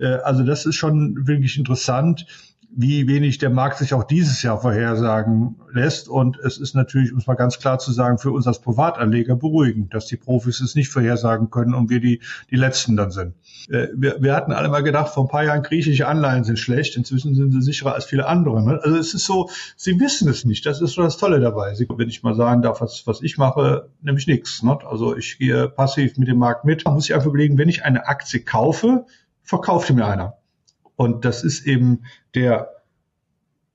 Äh, also das ist schon wirklich interessant wie wenig der Markt sich auch dieses Jahr vorhersagen lässt. Und es ist natürlich, um es mal ganz klar zu sagen, für uns als Privatanleger beruhigend, dass die Profis es nicht vorhersagen können und wir die, die Letzten dann sind. Äh, wir, wir hatten alle mal gedacht, vor ein paar Jahren griechische Anleihen sind schlecht, inzwischen sind sie sicherer als viele andere. Ne? Also es ist so, sie wissen es nicht. Das ist so das Tolle dabei. Sie, wenn ich mal sagen darf, was, was ich mache, nämlich nichts. Also ich gehe passiv mit dem Markt mit. Man muss sich einfach überlegen, wenn ich eine Aktie kaufe, verkauft mir einer. Und das ist eben der,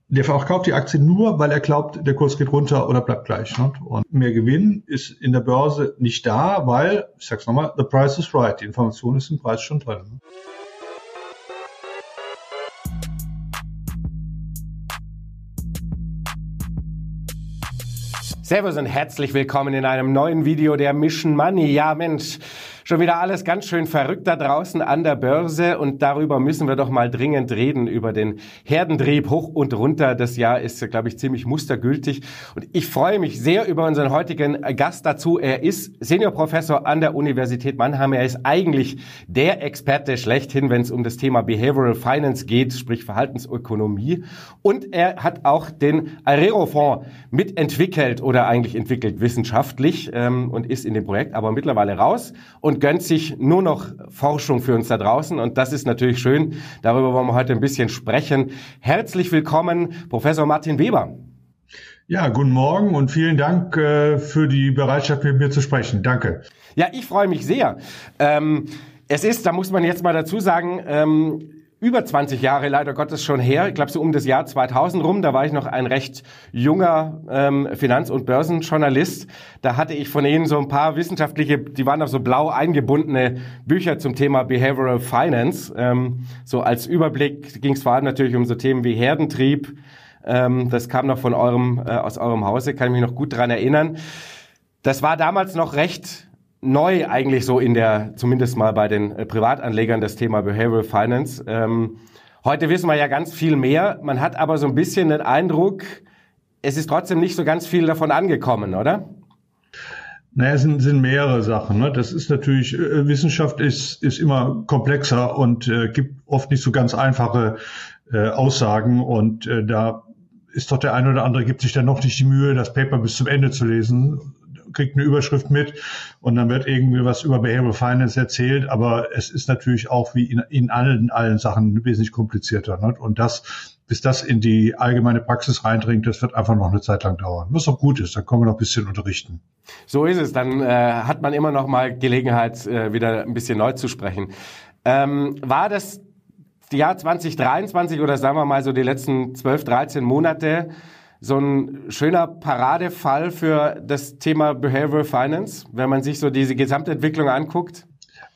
der verkauft die Aktie nur, weil er glaubt, der Kurs geht runter oder bleibt gleich. Ne? Und mehr Gewinn ist in der Börse nicht da, weil, ich sag's nochmal, the price is right. Die Information ist im Preis schon drin. Ne? Servus und herzlich willkommen in einem neuen Video der Mission Money. Ja, Mensch, Schon wieder alles ganz schön verrückt da draußen an der Börse und darüber müssen wir doch mal dringend reden, über den Herdentrieb hoch und runter. Das Jahr ist, glaube ich, ziemlich mustergültig und ich freue mich sehr über unseren heutigen Gast dazu. Er ist Seniorprofessor an der Universität Mannheim. Er ist eigentlich der Experte schlechthin, wenn es um das Thema Behavioral Finance geht, sprich Verhaltensökonomie. Und er hat auch den Arero-Fonds mitentwickelt oder eigentlich entwickelt wissenschaftlich ähm, und ist in dem Projekt aber mittlerweile raus und und gönnt sich nur noch Forschung für uns da draußen. Und das ist natürlich schön. Darüber wollen wir heute ein bisschen sprechen. Herzlich willkommen, Professor Martin Weber. Ja, guten Morgen und vielen Dank äh, für die Bereitschaft, mit mir zu sprechen. Danke. Ja, ich freue mich sehr. Ähm, es ist, da muss man jetzt mal dazu sagen, ähm, über 20 Jahre leider Gottes schon her, ich glaube so um das Jahr 2000 rum, da war ich noch ein recht junger ähm, Finanz- und Börsenjournalist. Da hatte ich von Ihnen so ein paar wissenschaftliche, die waren auf so blau eingebundene Bücher zum Thema Behavioral Finance. Ähm, so als Überblick ging es vor allem natürlich um so Themen wie Herdentrieb. Ähm, das kam noch von eurem, äh, aus eurem Hause, kann ich mich noch gut dran erinnern. Das war damals noch recht neu eigentlich so in der, zumindest mal bei den äh, Privatanlegern, das Thema Behavioral Finance. Ähm, heute wissen wir ja ganz viel mehr. Man hat aber so ein bisschen den Eindruck, es ist trotzdem nicht so ganz viel davon angekommen, oder? Naja, es sind, sind mehrere Sachen. Ne? Das ist natürlich, äh, Wissenschaft ist, ist immer komplexer und äh, gibt oft nicht so ganz einfache äh, Aussagen und äh, da ist doch der eine oder andere gibt sich dann noch nicht die Mühe, das Paper bis zum Ende zu lesen, kriegt eine Überschrift mit und dann wird irgendwie was über Behavioral Finance erzählt, aber es ist natürlich auch wie in, in allen, allen Sachen wesentlich komplizierter. Ne? Und das, bis das in die allgemeine Praxis reindringt, das wird einfach noch eine Zeit lang dauern. Was auch gut ist, dann können wir noch ein bisschen unterrichten. So ist es, dann äh, hat man immer noch mal Gelegenheit, äh, wieder ein bisschen neu zu sprechen. Ähm, war das Jahr 2023 oder sagen wir mal so die letzten 12, 13 Monate so ein schöner Paradefall für das Thema Behavioral Finance, wenn man sich so diese Gesamtentwicklung anguckt?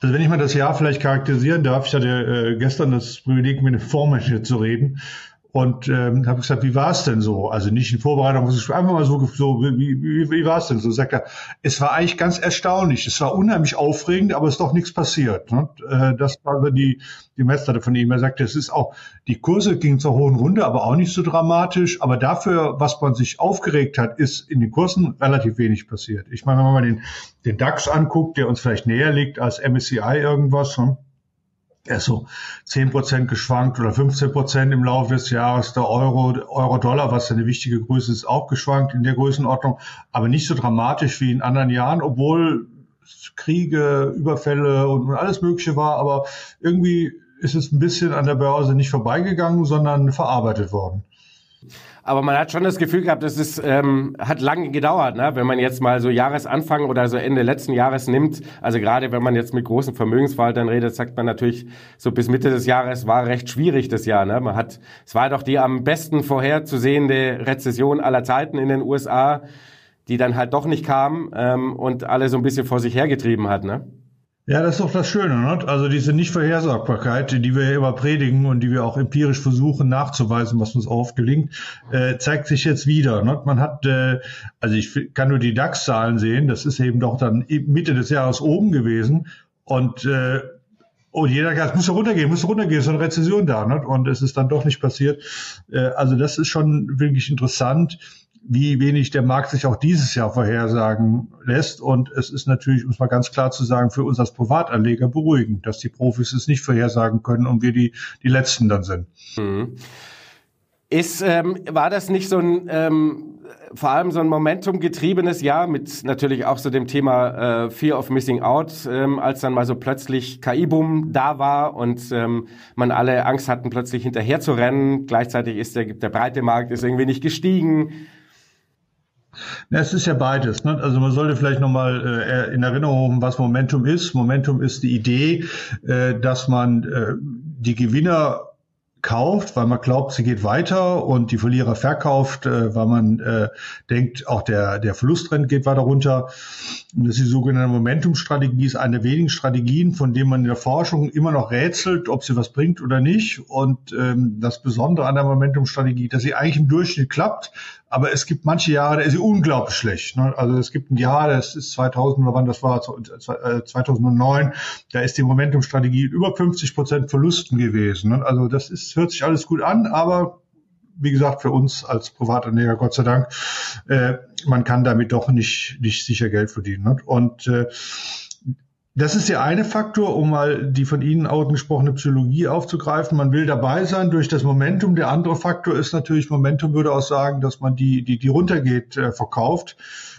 Also wenn ich mal das Jahr vielleicht charakterisieren darf, ich hatte äh, gestern das Privileg, mit einer Vormensch zu reden und ähm, habe gesagt, wie war es denn so? Also nicht in Vorbereitung, einfach mal so, so wie, wie, wie war es denn so? Sagt er, es war eigentlich ganz erstaunlich. Es war unheimlich aufregend, aber es ist doch nichts passiert. Ne? Äh, das war so die, die Messlatte von ihm. Er sagte, es ist auch, die Kurse gingen zur hohen Runde, aber auch nicht so dramatisch. Aber dafür, was man sich aufgeregt hat, ist in den Kursen relativ wenig passiert. Ich meine, wenn man mal den, den DAX anguckt, der uns vielleicht näher liegt als MSCI irgendwas, ne? Er ist so 10 Prozent geschwankt oder 15 Prozent im Laufe des Jahres. Der Euro, Euro-Dollar, was eine wichtige Größe ist, auch geschwankt in der Größenordnung, aber nicht so dramatisch wie in anderen Jahren, obwohl Kriege, Überfälle und alles Mögliche war, aber irgendwie ist es ein bisschen an der Börse nicht vorbeigegangen, sondern verarbeitet worden. Aber man hat schon das Gefühl gehabt, es ist, ähm, hat lange gedauert, ne? wenn man jetzt mal so Jahresanfang oder so Ende letzten Jahres nimmt. Also gerade wenn man jetzt mit großen Vermögensverwaltern redet, sagt man natürlich, so bis Mitte des Jahres war recht schwierig das Jahr. Ne? Man hat, es war doch die am besten vorherzusehende Rezession aller Zeiten in den USA, die dann halt doch nicht kam ähm, und alle so ein bisschen vor sich hergetrieben hat. Ne? Ja, das ist doch das Schöne. Ne? Also diese Nichtvorhersagbarkeit, die wir immer predigen und die wir auch empirisch versuchen nachzuweisen, was uns oft gelingt, äh, zeigt sich jetzt wieder. Ne? Man hat, äh, also ich kann nur die DAX-Zahlen sehen, das ist eben doch dann Mitte des Jahres oben gewesen und äh, und jeder sagt, muss runtergehen, muss runtergehen, ist eine Rezession da. Ne? Und es ist dann doch nicht passiert. Äh, also das ist schon wirklich interessant wie wenig der Markt sich auch dieses Jahr vorhersagen lässt. Und es ist natürlich, um es mal ganz klar zu sagen, für uns als Privatanleger beruhigend, dass die Profis es nicht vorhersagen können und wir die, die Letzten dann sind. Mhm. Ist, ähm, war das nicht so ein, ähm, vor allem so ein Momentum-getriebenes Jahr mit natürlich auch so dem Thema äh, Fear of Missing Out, ähm, als dann mal so plötzlich KI-Boom da war und ähm, man alle Angst hatten, plötzlich hinterher zu rennen. Gleichzeitig ist der, der breite Markt ist irgendwie nicht gestiegen. Ja, es ist ja beides. Ne? Also man sollte vielleicht nochmal äh, in Erinnerung haben, was Momentum ist. Momentum ist die Idee, äh, dass man äh, die Gewinner kauft, weil man glaubt, sie geht weiter und die Verlierer verkauft, äh, weil man äh, denkt, auch der, der Verlusttrend geht weiter runter. Und das ist die sogenannte Momentum-Strategie, ist eine der wenigen Strategien, von denen man in der Forschung immer noch rätselt, ob sie was bringt oder nicht. Und ähm, das Besondere an der Momentum-Strategie, dass sie eigentlich im Durchschnitt klappt, aber es gibt manche Jahre, da ist sie unglaublich schlecht. Ne? Also es gibt ein Jahr, das ist 2000 oder wann das war, 2009, äh, da ist die Momentum-Strategie über 50 Prozent Verlusten gewesen. Ne? Also das ist, hört sich alles gut an, aber wie gesagt, für uns als Privatanleger, Gott sei Dank, äh, man kann damit doch nicht, nicht sicher Geld verdienen. Ne? Und äh, das ist der eine Faktor, um mal die von Ihnen angesprochene Psychologie aufzugreifen. Man will dabei sein durch das Momentum. Der andere Faktor ist natürlich, Momentum würde auch sagen, dass man die, die, die runtergeht, äh, verkauft.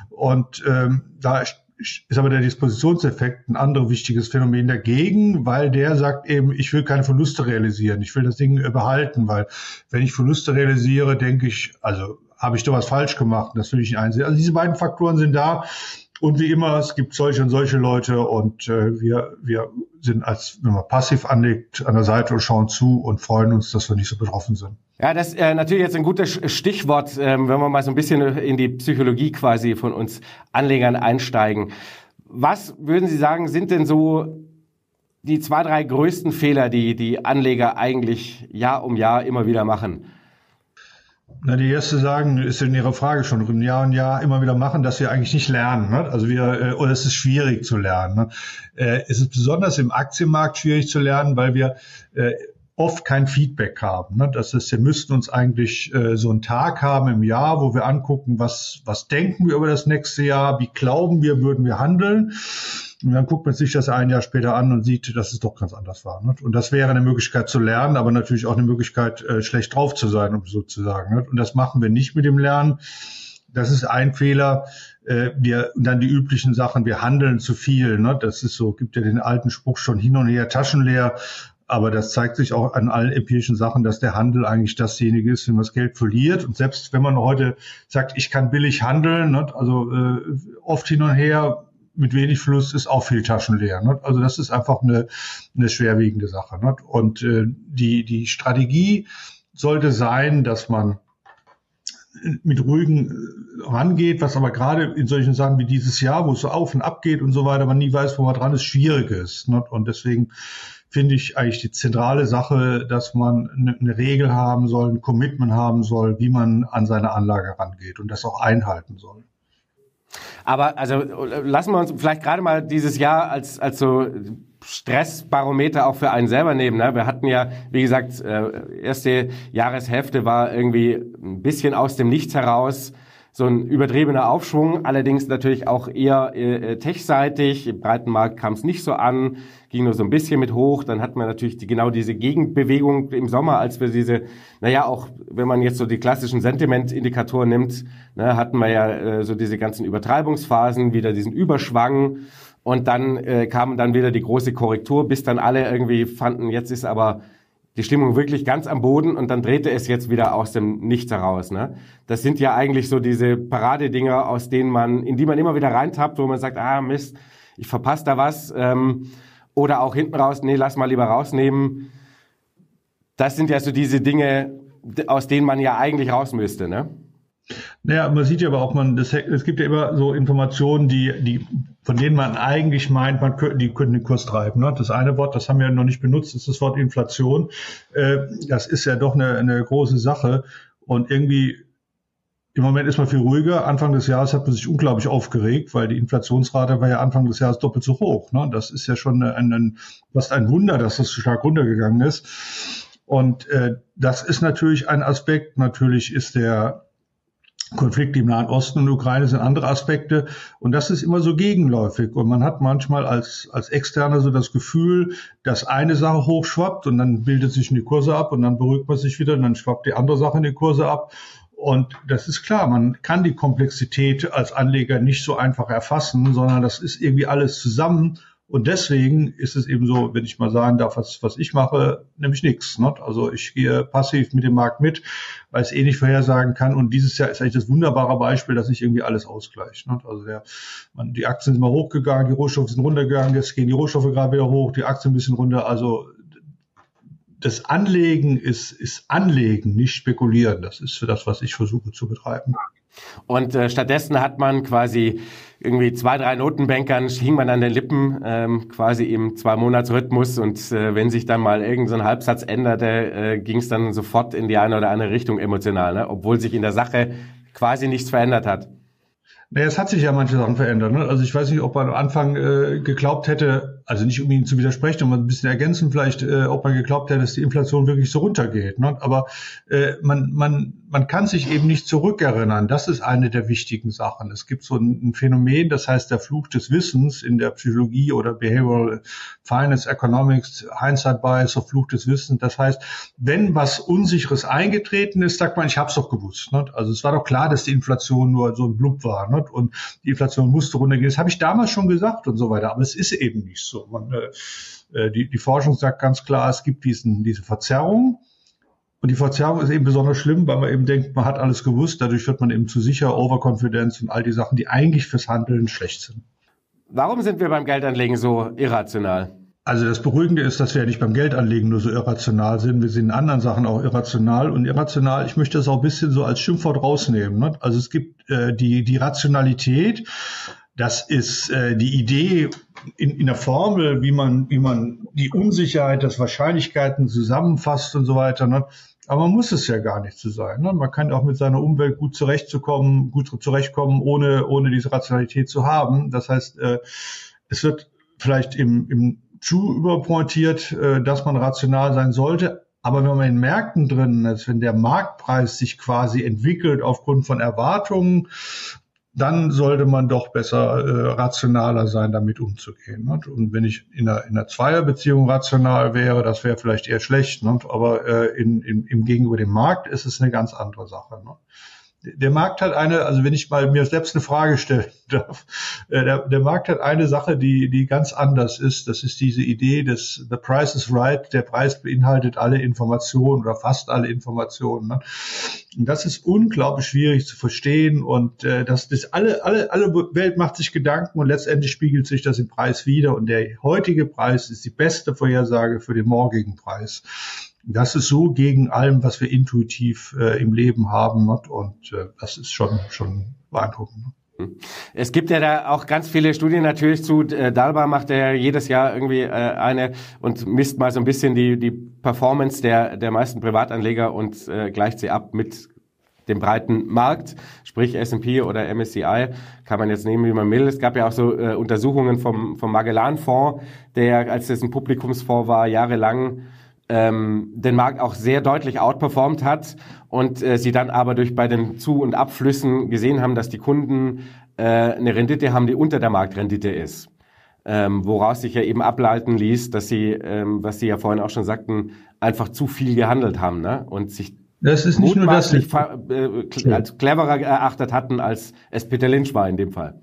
Und ähm, da ist aber der Dispositionseffekt ein anderes wichtiges Phänomen dagegen, weil der sagt eben, ich will keine Verluste realisieren, ich will das Ding behalten, weil wenn ich Verluste realisiere, denke ich, also habe ich doch was falsch gemacht, das will ich nicht einsehen. Also diese beiden Faktoren sind da. Und wie immer, es gibt solche und solche Leute und äh, wir, wir sind als, wenn man passiv anlegt, an der Seite und schauen zu und freuen uns, dass wir nicht so betroffen sind. Ja, das ist äh, natürlich jetzt ein gutes Stichwort, ähm, wenn wir mal so ein bisschen in die Psychologie quasi von uns Anlegern einsteigen. Was würden Sie sagen, sind denn so die zwei, drei größten Fehler, die die Anleger eigentlich Jahr um Jahr immer wieder machen? Na, die erste sagen, ist in Ihrer Frage schon drin, Jahr und Jahr immer wieder machen, dass wir eigentlich nicht lernen. Ne? Also wir, äh, oder es ist schwierig zu lernen. Ne? Äh, es ist besonders im Aktienmarkt schwierig zu lernen, weil wir äh, oft kein Feedback haben. Ne? Das heißt, wir müssten uns eigentlich äh, so einen Tag haben im Jahr, wo wir angucken, was, was denken wir über das nächste Jahr, wie glauben wir, würden wir handeln. Und dann guckt man sich das ein Jahr später an und sieht, dass es doch ganz anders war. Ne? Und das wäre eine Möglichkeit zu lernen, aber natürlich auch eine Möglichkeit, äh, schlecht drauf zu sein, um sozusagen. Ne? Und das machen wir nicht mit dem Lernen. Das ist ein Fehler. Äh, wir, und dann die üblichen Sachen, wir handeln zu viel. Ne? Das ist so, gibt ja den alten Spruch schon hin und her, taschenleer. Aber das zeigt sich auch an allen empirischen Sachen, dass der Handel eigentlich dasjenige ist, wenn man das Geld verliert. Und selbst wenn man heute sagt, ich kann billig handeln, ne, also äh, oft hin und her mit wenig Fluss ist auch viel taschenleer. Ne? Also das ist einfach eine, eine schwerwiegende Sache. Ne? Und äh, die, die Strategie sollte sein, dass man mit ruhigen äh, rangeht, was aber gerade in solchen Sachen wie dieses Jahr, wo es so auf und ab geht und so weiter, man nie weiß, wo man dran ist, schwierig ist. Ne? Und deswegen finde ich eigentlich die zentrale Sache, dass man eine Regel haben soll, ein Commitment haben soll, wie man an seine Anlage rangeht und das auch einhalten soll. Aber also lassen wir uns vielleicht gerade mal dieses Jahr als, als so Stressbarometer auch für einen selber nehmen. Ne? Wir hatten ja, wie gesagt, äh, erste Jahreshälfte war irgendwie ein bisschen aus dem Nichts heraus so ein übertriebener Aufschwung, allerdings natürlich auch eher äh, techseitig. Im breiten Markt kam es nicht so an, ging nur so ein bisschen mit hoch. Dann hat man natürlich die, genau diese Gegenbewegung im Sommer, als wir diese, naja, auch wenn man jetzt so die klassischen Sentiment-Indikatoren nimmt, ne, hatten wir ja äh, so diese ganzen Übertreibungsphasen, wieder diesen Überschwang. Und dann äh, kam dann wieder die große Korrektur, bis dann alle irgendwie fanden, jetzt ist aber die Stimmung wirklich ganz am Boden und dann drehte es jetzt wieder aus dem Nichts heraus. Ne? Das sind ja eigentlich so diese Paradedinger, aus denen man, in die man immer wieder reintappt, wo man sagt, ah Mist, ich verpasse da was. Ähm, oder auch hinten raus, nee, lass mal lieber rausnehmen. Das sind ja so diese Dinge, aus denen man ja eigentlich raus müsste, ne? Naja, man sieht ja aber auch, man, das, es gibt ja immer so Informationen, die, die, von denen man eigentlich meint, man könnte, die könnten den Kurs treiben. Ne? Das eine Wort, das haben wir noch nicht benutzt, ist das Wort Inflation. Äh, das ist ja doch eine, eine große Sache. Und irgendwie, im Moment ist man viel ruhiger. Anfang des Jahres hat man sich unglaublich aufgeregt, weil die Inflationsrate war ja Anfang des Jahres doppelt so hoch. Ne? Das ist ja schon ein, ein, fast ein Wunder, dass das so stark runtergegangen ist. Und äh, das ist natürlich ein Aspekt. Natürlich ist der Konflikte im Nahen Osten und Ukraine sind andere Aspekte. Und das ist immer so gegenläufig. Und man hat manchmal als, als Externer so das Gefühl, dass eine Sache hochschwappt und dann bildet sich eine Kurse ab und dann beruhigt man sich wieder und dann schwappt die andere Sache in die Kurse ab. Und das ist klar, man kann die Komplexität als Anleger nicht so einfach erfassen, sondern das ist irgendwie alles zusammen. Und deswegen ist es eben so, wenn ich mal sagen darf, was, was ich mache, nämlich nichts. Ne? Also ich gehe passiv mit dem Markt mit, weil es eh nicht vorhersagen kann. Und dieses Jahr ist eigentlich das wunderbare Beispiel, dass sich irgendwie alles ausgleicht. Ne? Also der, man, die Aktien sind mal hochgegangen, die Rohstoffe sind runtergegangen, jetzt gehen die Rohstoffe gerade wieder hoch, die Aktien ein bisschen runter. Also das Anlegen ist, ist Anlegen, nicht spekulieren. Das ist für das, was ich versuche zu betreiben. Und äh, stattdessen hat man quasi irgendwie zwei, drei Notenbankern hing man an den Lippen, ähm, quasi im Zwei-Monats-Rhythmus. Und äh, wenn sich dann mal irgendein so Halbsatz änderte, äh, ging es dann sofort in die eine oder andere Richtung emotional, ne? obwohl sich in der Sache quasi nichts verändert hat. Naja, es hat sich ja manche Sachen verändert. Ne? Also ich weiß nicht, ob man am Anfang äh, geglaubt hätte, also nicht um Ihnen zu widersprechen, um ein bisschen ergänzen vielleicht, äh, ob man geglaubt hätte, dass die Inflation wirklich so runtergeht. Ne? Aber äh, man, man, man kann sich eben nicht zurückerinnern. Das ist eine der wichtigen Sachen. Es gibt so ein, ein Phänomen, das heißt der Fluch des Wissens in der Psychologie oder Behavioral Finance, Economics, Hindsight Bias, so Fluch des Wissens. Das heißt, wenn was Unsicheres eingetreten ist, sagt man, ich habe es doch gewusst. Ne? Also es war doch klar, dass die Inflation nur so ein Blub war. Ne? Und die Inflation musste runtergehen. Das habe ich damals schon gesagt und so weiter. Aber es ist eben nicht so. Man, äh, äh, die, die Forschung sagt ganz klar, es gibt diesen, diese Verzerrung. Und die Verzerrung ist eben besonders schlimm, weil man eben denkt, man hat alles gewusst. Dadurch wird man eben zu sicher, Overconfidence und all die Sachen, die eigentlich fürs Handeln schlecht sind. Warum sind wir beim Geldanlegen so irrational? Also das Beruhigende ist, dass wir ja nicht beim Geldanlegen nur so irrational sind. Wir sind in anderen Sachen auch irrational. Und irrational, ich möchte das auch ein bisschen so als Schimpfwort rausnehmen. Ne? Also es gibt äh, die, die Rationalität, das ist äh, die Idee in, in der Formel, wie man, wie man die Unsicherheit, das Wahrscheinlichkeiten zusammenfasst und so weiter. Ne? Aber man muss es ja gar nicht so sein. Ne? Man kann auch mit seiner Umwelt gut zurechtzukommen, gut zurechtkommen, ohne, ohne diese Rationalität zu haben. Das heißt, äh, es wird vielleicht im, im zu überpointiert, äh, dass man rational sein sollte. Aber wenn man in Märkten drin ist, wenn der Marktpreis sich quasi entwickelt aufgrund von Erwartungen, dann sollte man doch besser äh, rationaler sein, damit umzugehen. Ne? Und wenn ich in einer, in einer Zweierbeziehung rational wäre, das wäre vielleicht eher schlecht. Ne? Aber äh, in, in, im Gegenüber dem Markt ist es eine ganz andere Sache. Ne? Der Markt hat eine, also wenn ich mal mir selbst eine Frage stellen darf, äh, der, der Markt hat eine Sache, die, die ganz anders ist. Das ist diese Idee des The Price is Right. Der Preis beinhaltet alle Informationen oder fast alle Informationen. Ne? Und das ist unglaublich schwierig zu verstehen und äh, das, das alle, alle, alle Welt macht sich Gedanken und letztendlich spiegelt sich das im Preis wieder und der heutige Preis ist die beste Vorhersage für den morgigen Preis. Das ist so gegen allem, was wir intuitiv äh, im Leben haben. Und äh, das ist schon, schon beeindruckend. Es gibt ja da auch ganz viele Studien natürlich zu. Äh, Dalba macht ja jedes Jahr irgendwie äh, eine und misst mal so ein bisschen die, die Performance der, der meisten Privatanleger und äh, gleicht sie ab mit dem breiten Markt, sprich S&P oder MSCI, kann man jetzt nehmen, wie man will. Es gab ja auch so äh, Untersuchungen vom, vom Magellan-Fonds, der, als das ein Publikumsfonds war, jahrelang ähm, den Markt auch sehr deutlich outperformt hat und äh, sie dann aber durch bei den Zu- und Abflüssen gesehen haben, dass die Kunden äh, eine Rendite haben, die unter der Marktrendite ist. Ähm, woraus sich ja eben ableiten ließ, dass sie, ähm, was Sie ja vorhin auch schon sagten, einfach zu viel gehandelt haben ne? und sich das ist nicht nur das, äh, als cleverer erachtet hatten, als es Peter Lynch war in dem Fall.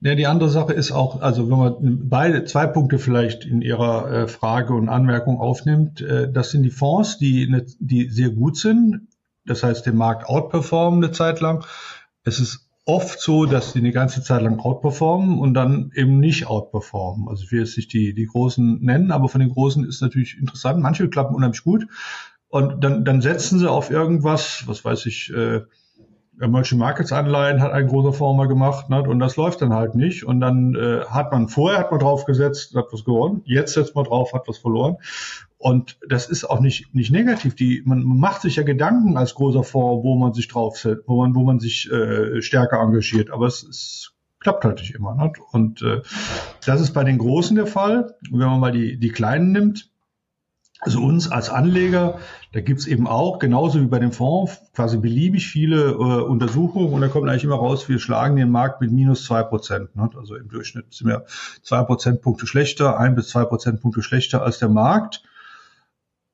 Ja, die andere Sache ist auch, also wenn man beide zwei Punkte vielleicht in Ihrer äh, Frage und Anmerkung aufnimmt, äh, das sind die Fonds, die, die sehr gut sind, das heißt den Markt outperformen eine Zeit lang. Es ist oft so, dass die eine ganze Zeit lang outperformen und dann eben nicht outperformen. Also ich will jetzt nicht die, die Großen nennen, aber von den Großen ist natürlich interessant. Manche klappen unheimlich gut und dann, dann setzen sie auf irgendwas, was weiß ich, äh, Emerging Markets Anleihen hat ein großer Fonds mal gemacht ne, und das läuft dann halt nicht. Und dann äh, hat man vorher hat man drauf gesetzt, hat was gewonnen, jetzt setzt man drauf, hat was verloren. Und das ist auch nicht, nicht negativ. Die, man macht sich ja Gedanken als großer Fonds, wo man sich draufsetzt, wo man, wo man sich äh, stärker engagiert. Aber es, es klappt halt nicht immer. Ne? Und äh, das ist bei den Großen der Fall. Und wenn man mal die, die Kleinen nimmt, Also uns als Anleger, da gibt's eben auch, genauso wie bei dem Fonds, quasi beliebig viele äh, Untersuchungen und da kommt eigentlich immer raus, wir schlagen den Markt mit minus zwei Prozent. Ne? Also im Durchschnitt sind wir zwei Prozentpunkte schlechter, ein bis zwei Prozentpunkte schlechter als der Markt.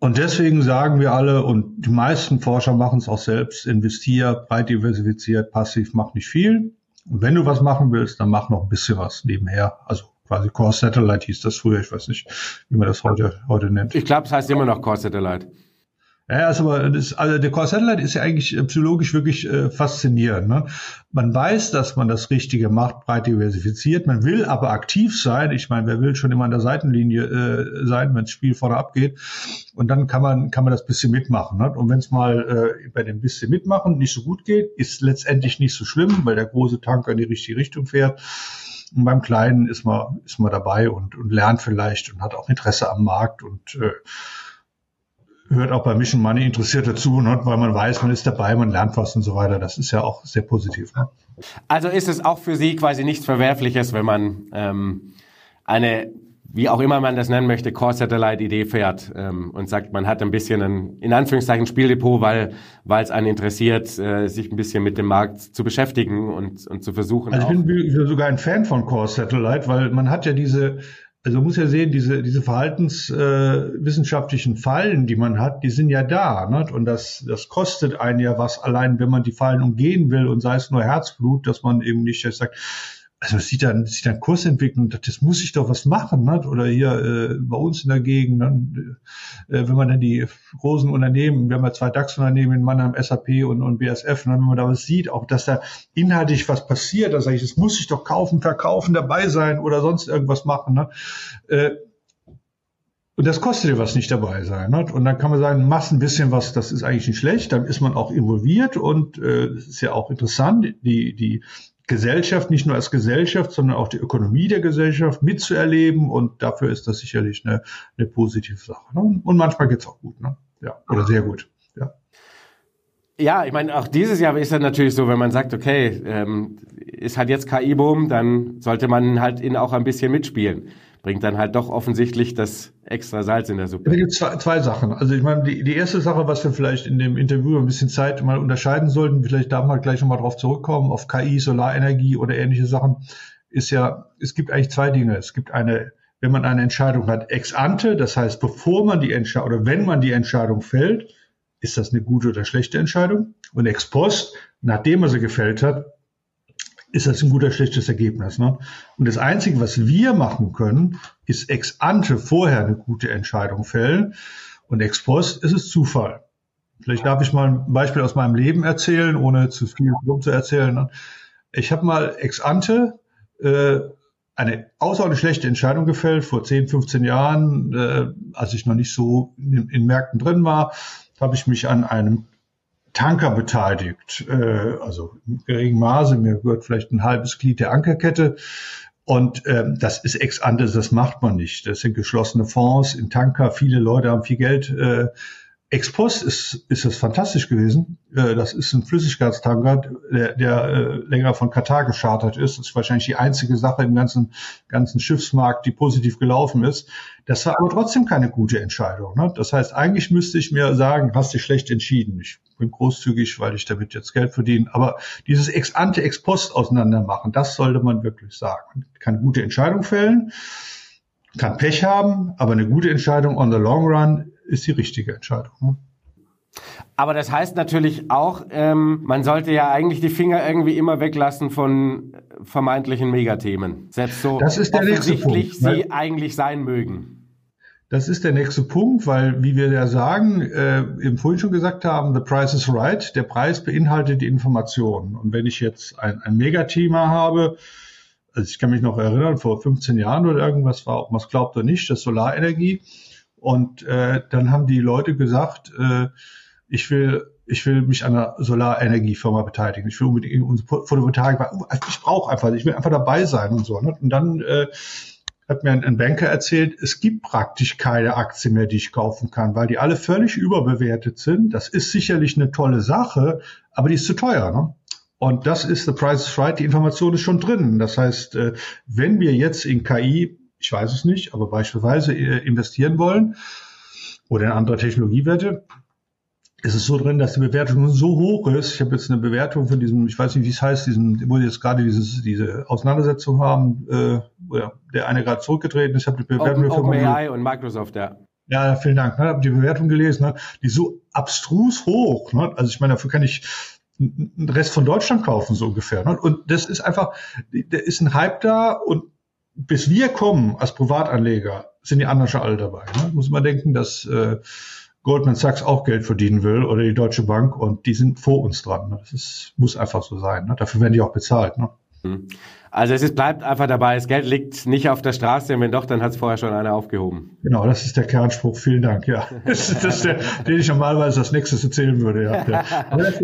Und deswegen sagen wir alle, und die meisten Forscher machen es auch selbst, investier, breit diversifiziert, passiv, mach nicht viel. Und wenn du was machen willst, dann mach noch ein bisschen was nebenher. Also quasi Core Satellite hieß das früher, ich weiß nicht, wie man das heute, heute nennt. Ich glaube, es heißt immer noch Core Satellite. Ja, also, das, also der Core Satellite ist ja eigentlich äh, psychologisch wirklich äh, faszinierend. Ne? Man weiß, dass man das Richtige macht, breit diversifiziert. Man will aber aktiv sein. Ich meine, wer will schon immer an der Seitenlinie äh, sein, wenn das Spiel vorne abgeht? Und dann kann man kann man das bisschen mitmachen. Ne? Und wenn es mal äh, bei dem bisschen mitmachen nicht so gut geht, ist letztendlich nicht so schlimm, weil der große Tanker in die richtige Richtung fährt. Und beim Kleinen ist man, ist man dabei und, und lernt vielleicht und hat auch Interesse am Markt und äh, hört auch bei Mission Money interessiert dazu, ne, weil man weiß, man ist dabei, man lernt was und so weiter. Das ist ja auch sehr positiv. Ne? Also ist es auch für Sie quasi nichts Verwerfliches, wenn man ähm, eine wie auch immer man das nennen möchte, Core-Satellite-Idee fährt ähm, und sagt, man hat ein bisschen ein, in Anführungszeichen, Spieldepot, weil weil es einen interessiert, äh, sich ein bisschen mit dem Markt zu beschäftigen und, und zu versuchen. Also ich bin sogar ein Fan von Core-Satellite, weil man hat ja diese, also man muss ja sehen, diese, diese verhaltenswissenschaftlichen äh, Fallen, die man hat, die sind ja da. Ne? Und das, das kostet einen ja was, allein wenn man die Fallen umgehen will und sei es nur Herzblut, dass man eben nicht sagt, also sieht dann, sieht dann Kursentwicklung, das muss ich doch was machen, ne? oder hier äh, bei uns in der Gegend, dann, äh, wenn man dann die großen Unternehmen, wir haben ja zwei DAX-Unternehmen in Mannheim, SAP und, und BSF, ne? wenn man da was sieht, auch dass da inhaltlich was passiert, da sage ich, das muss ich doch kaufen, verkaufen, dabei sein oder sonst irgendwas machen. Ne? Äh, und das kostet dir was nicht dabei sein. Ne? Und dann kann man sagen, machst ein bisschen was, das ist eigentlich nicht schlecht, dann ist man auch involviert und äh, ist ja auch interessant, die, die Gesellschaft, nicht nur als Gesellschaft, sondern auch die Ökonomie der Gesellschaft mitzuerleben. Und dafür ist das sicherlich eine, eine positive Sache. Ne? Und manchmal geht's auch gut, ne? Ja, oder sehr gut. Ja. Ja, ich meine, auch dieses Jahr ist es natürlich so, wenn man sagt, okay, ähm, ist halt jetzt KI-Boom, dann sollte man halt ihn auch ein bisschen mitspielen bringt dann halt doch offensichtlich das extra Salz in der Suppe. Da gibt zwei, zwei Sachen. Also ich meine, die, die erste Sache, was wir vielleicht in dem Interview ein bisschen Zeit mal unterscheiden sollten, vielleicht da mal gleich nochmal drauf zurückkommen, auf KI, Solarenergie oder ähnliche Sachen, ist ja, es gibt eigentlich zwei Dinge. Es gibt eine, wenn man eine Entscheidung hat, ex ante, das heißt, bevor man die Entscheidung oder wenn man die Entscheidung fällt, ist das eine gute oder schlechte Entscheidung? Und ex post, nachdem man sie gefällt hat, ist das ein guter, schlechtes Ergebnis. Ne? Und das Einzige, was wir machen können, ist ex ante vorher eine gute Entscheidung fällen und ex post ist es Zufall. Vielleicht darf ich mal ein Beispiel aus meinem Leben erzählen, ohne zu viel rum zu erzählen. Ne? Ich habe mal ex ante äh, eine außerordentlich schlechte Entscheidung gefällt vor 10, 15 Jahren, äh, als ich noch nicht so in, in Märkten drin war, habe ich mich an einem Tanker beteiligt, äh, also im geringen Maße, mir gehört vielleicht ein halbes Glied der Ankerkette. Und ähm, das ist ex ante, das macht man nicht. Das sind geschlossene Fonds in Tanker. Viele Leute haben viel Geld äh, Ex post ist, ist das fantastisch gewesen. Äh, das ist ein Flüssigkeitstanker, der, der äh, länger von Katar geschartert ist. Das ist wahrscheinlich die einzige Sache im ganzen, ganzen Schiffsmarkt, die positiv gelaufen ist. Das war aber trotzdem keine gute Entscheidung. Ne? Das heißt, eigentlich müsste ich mir sagen, hast dich schlecht entschieden. Ich bin großzügig, weil ich damit jetzt Geld verdiene. Aber dieses ex ante, ex post auseinandermachen, das sollte man wirklich sagen. Man kann gute Entscheidung fällen, kann Pech haben, aber eine gute Entscheidung on the long run ist die richtige Entscheidung. Ne? Aber das heißt natürlich auch, ähm, man sollte ja eigentlich die Finger irgendwie immer weglassen von vermeintlichen Megathemen. Selbst so das ist der offensichtlich Punkt, sie eigentlich sein mögen. Das ist der nächste Punkt, weil, wie wir ja sagen, äh, eben vorhin schon gesagt haben, the price is right. Der Preis beinhaltet die Information. Und wenn ich jetzt ein, ein Megathema habe, also ich kann mich noch erinnern, vor 15 Jahren oder irgendwas war, ob man es glaubt oder nicht, das Solarenergie, und äh, dann haben die Leute gesagt, äh, ich will ich will mich an einer Solarenergiefirma beteiligen. Ich will unbedingt unsere Photovoltaik, ich brauche einfach, ich will einfach dabei sein und so. Ne? Und dann äh, hat mir ein, ein Banker erzählt, es gibt praktisch keine Aktie mehr, die ich kaufen kann, weil die alle völlig überbewertet sind. Das ist sicherlich eine tolle Sache, aber die ist zu teuer. Ne? Und das ist the price is right. Die Information ist schon drin. Das heißt, äh, wenn wir jetzt in KI ich weiß es nicht, aber beispielsweise äh, investieren wollen oder in andere Technologiewerte, ist es so drin, dass die Bewertung so hoch ist. Ich habe jetzt eine Bewertung von diesem, ich weiß nicht, wie es heißt, diesem, wo jetzt gerade dieses, diese Auseinandersetzung haben, äh, oder der eine gerade zurückgetreten ist. Ich habe die Bewertung Open, OpenAI und Microsoft, ja. Ja, vielen Dank. Ich ne? habe die Bewertung gelesen, ne? die ist so abstrus hoch. Ne? Also ich meine, dafür kann ich einen Rest von Deutschland kaufen, so ungefähr. Ne? Und das ist einfach, da ist ein Hype da und bis wir kommen als Privatanleger, sind die anderen schon alle dabei. Ne? Muss man denken, dass äh, Goldman Sachs auch Geld verdienen will oder die Deutsche Bank und die sind vor uns dran. Ne? Das ist, muss einfach so sein. Ne? Dafür werden die auch bezahlt. Ne? Mhm. Also es ist, bleibt einfach dabei, das Geld liegt nicht auf der Straße und wenn doch, dann hat es vorher schon einer aufgehoben. Genau, das ist der Kernspruch. Vielen Dank, ja. Das ist, der, den ich normalerweise als nächstes erzählen würde. Ja. Aber, das,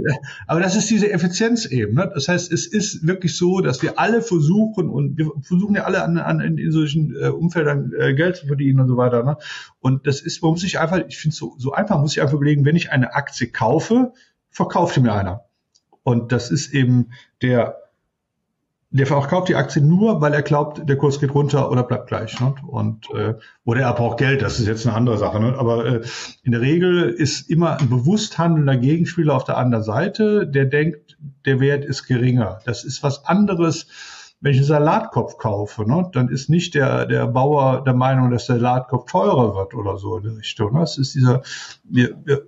aber das ist diese Effizienz eben. Ne? Das heißt, es ist wirklich so, dass wir alle versuchen und wir versuchen ja alle an, an in, in solchen äh, Umfeldern äh, Geld zu verdienen und so weiter. Ne? Und das ist, man muss sich einfach, ich finde es so, so einfach, muss ich einfach überlegen, wenn ich eine Aktie kaufe, verkauft mir einer. Und das ist eben der der verkauft die Aktie nur, weil er glaubt, der Kurs geht runter oder bleibt gleich. Ne? Und äh, oder er braucht Geld, das ist jetzt eine andere Sache. Ne? Aber äh, in der Regel ist immer ein bewusst handelnder Gegenspieler auf der anderen Seite, der denkt, der Wert ist geringer. Das ist was anderes. Wenn ich einen Salatkopf kaufe, ne, dann ist nicht der, der Bauer der Meinung, dass der Salatkopf teurer wird oder so in der Richtung. Ne? Das ist dieser, wir, wir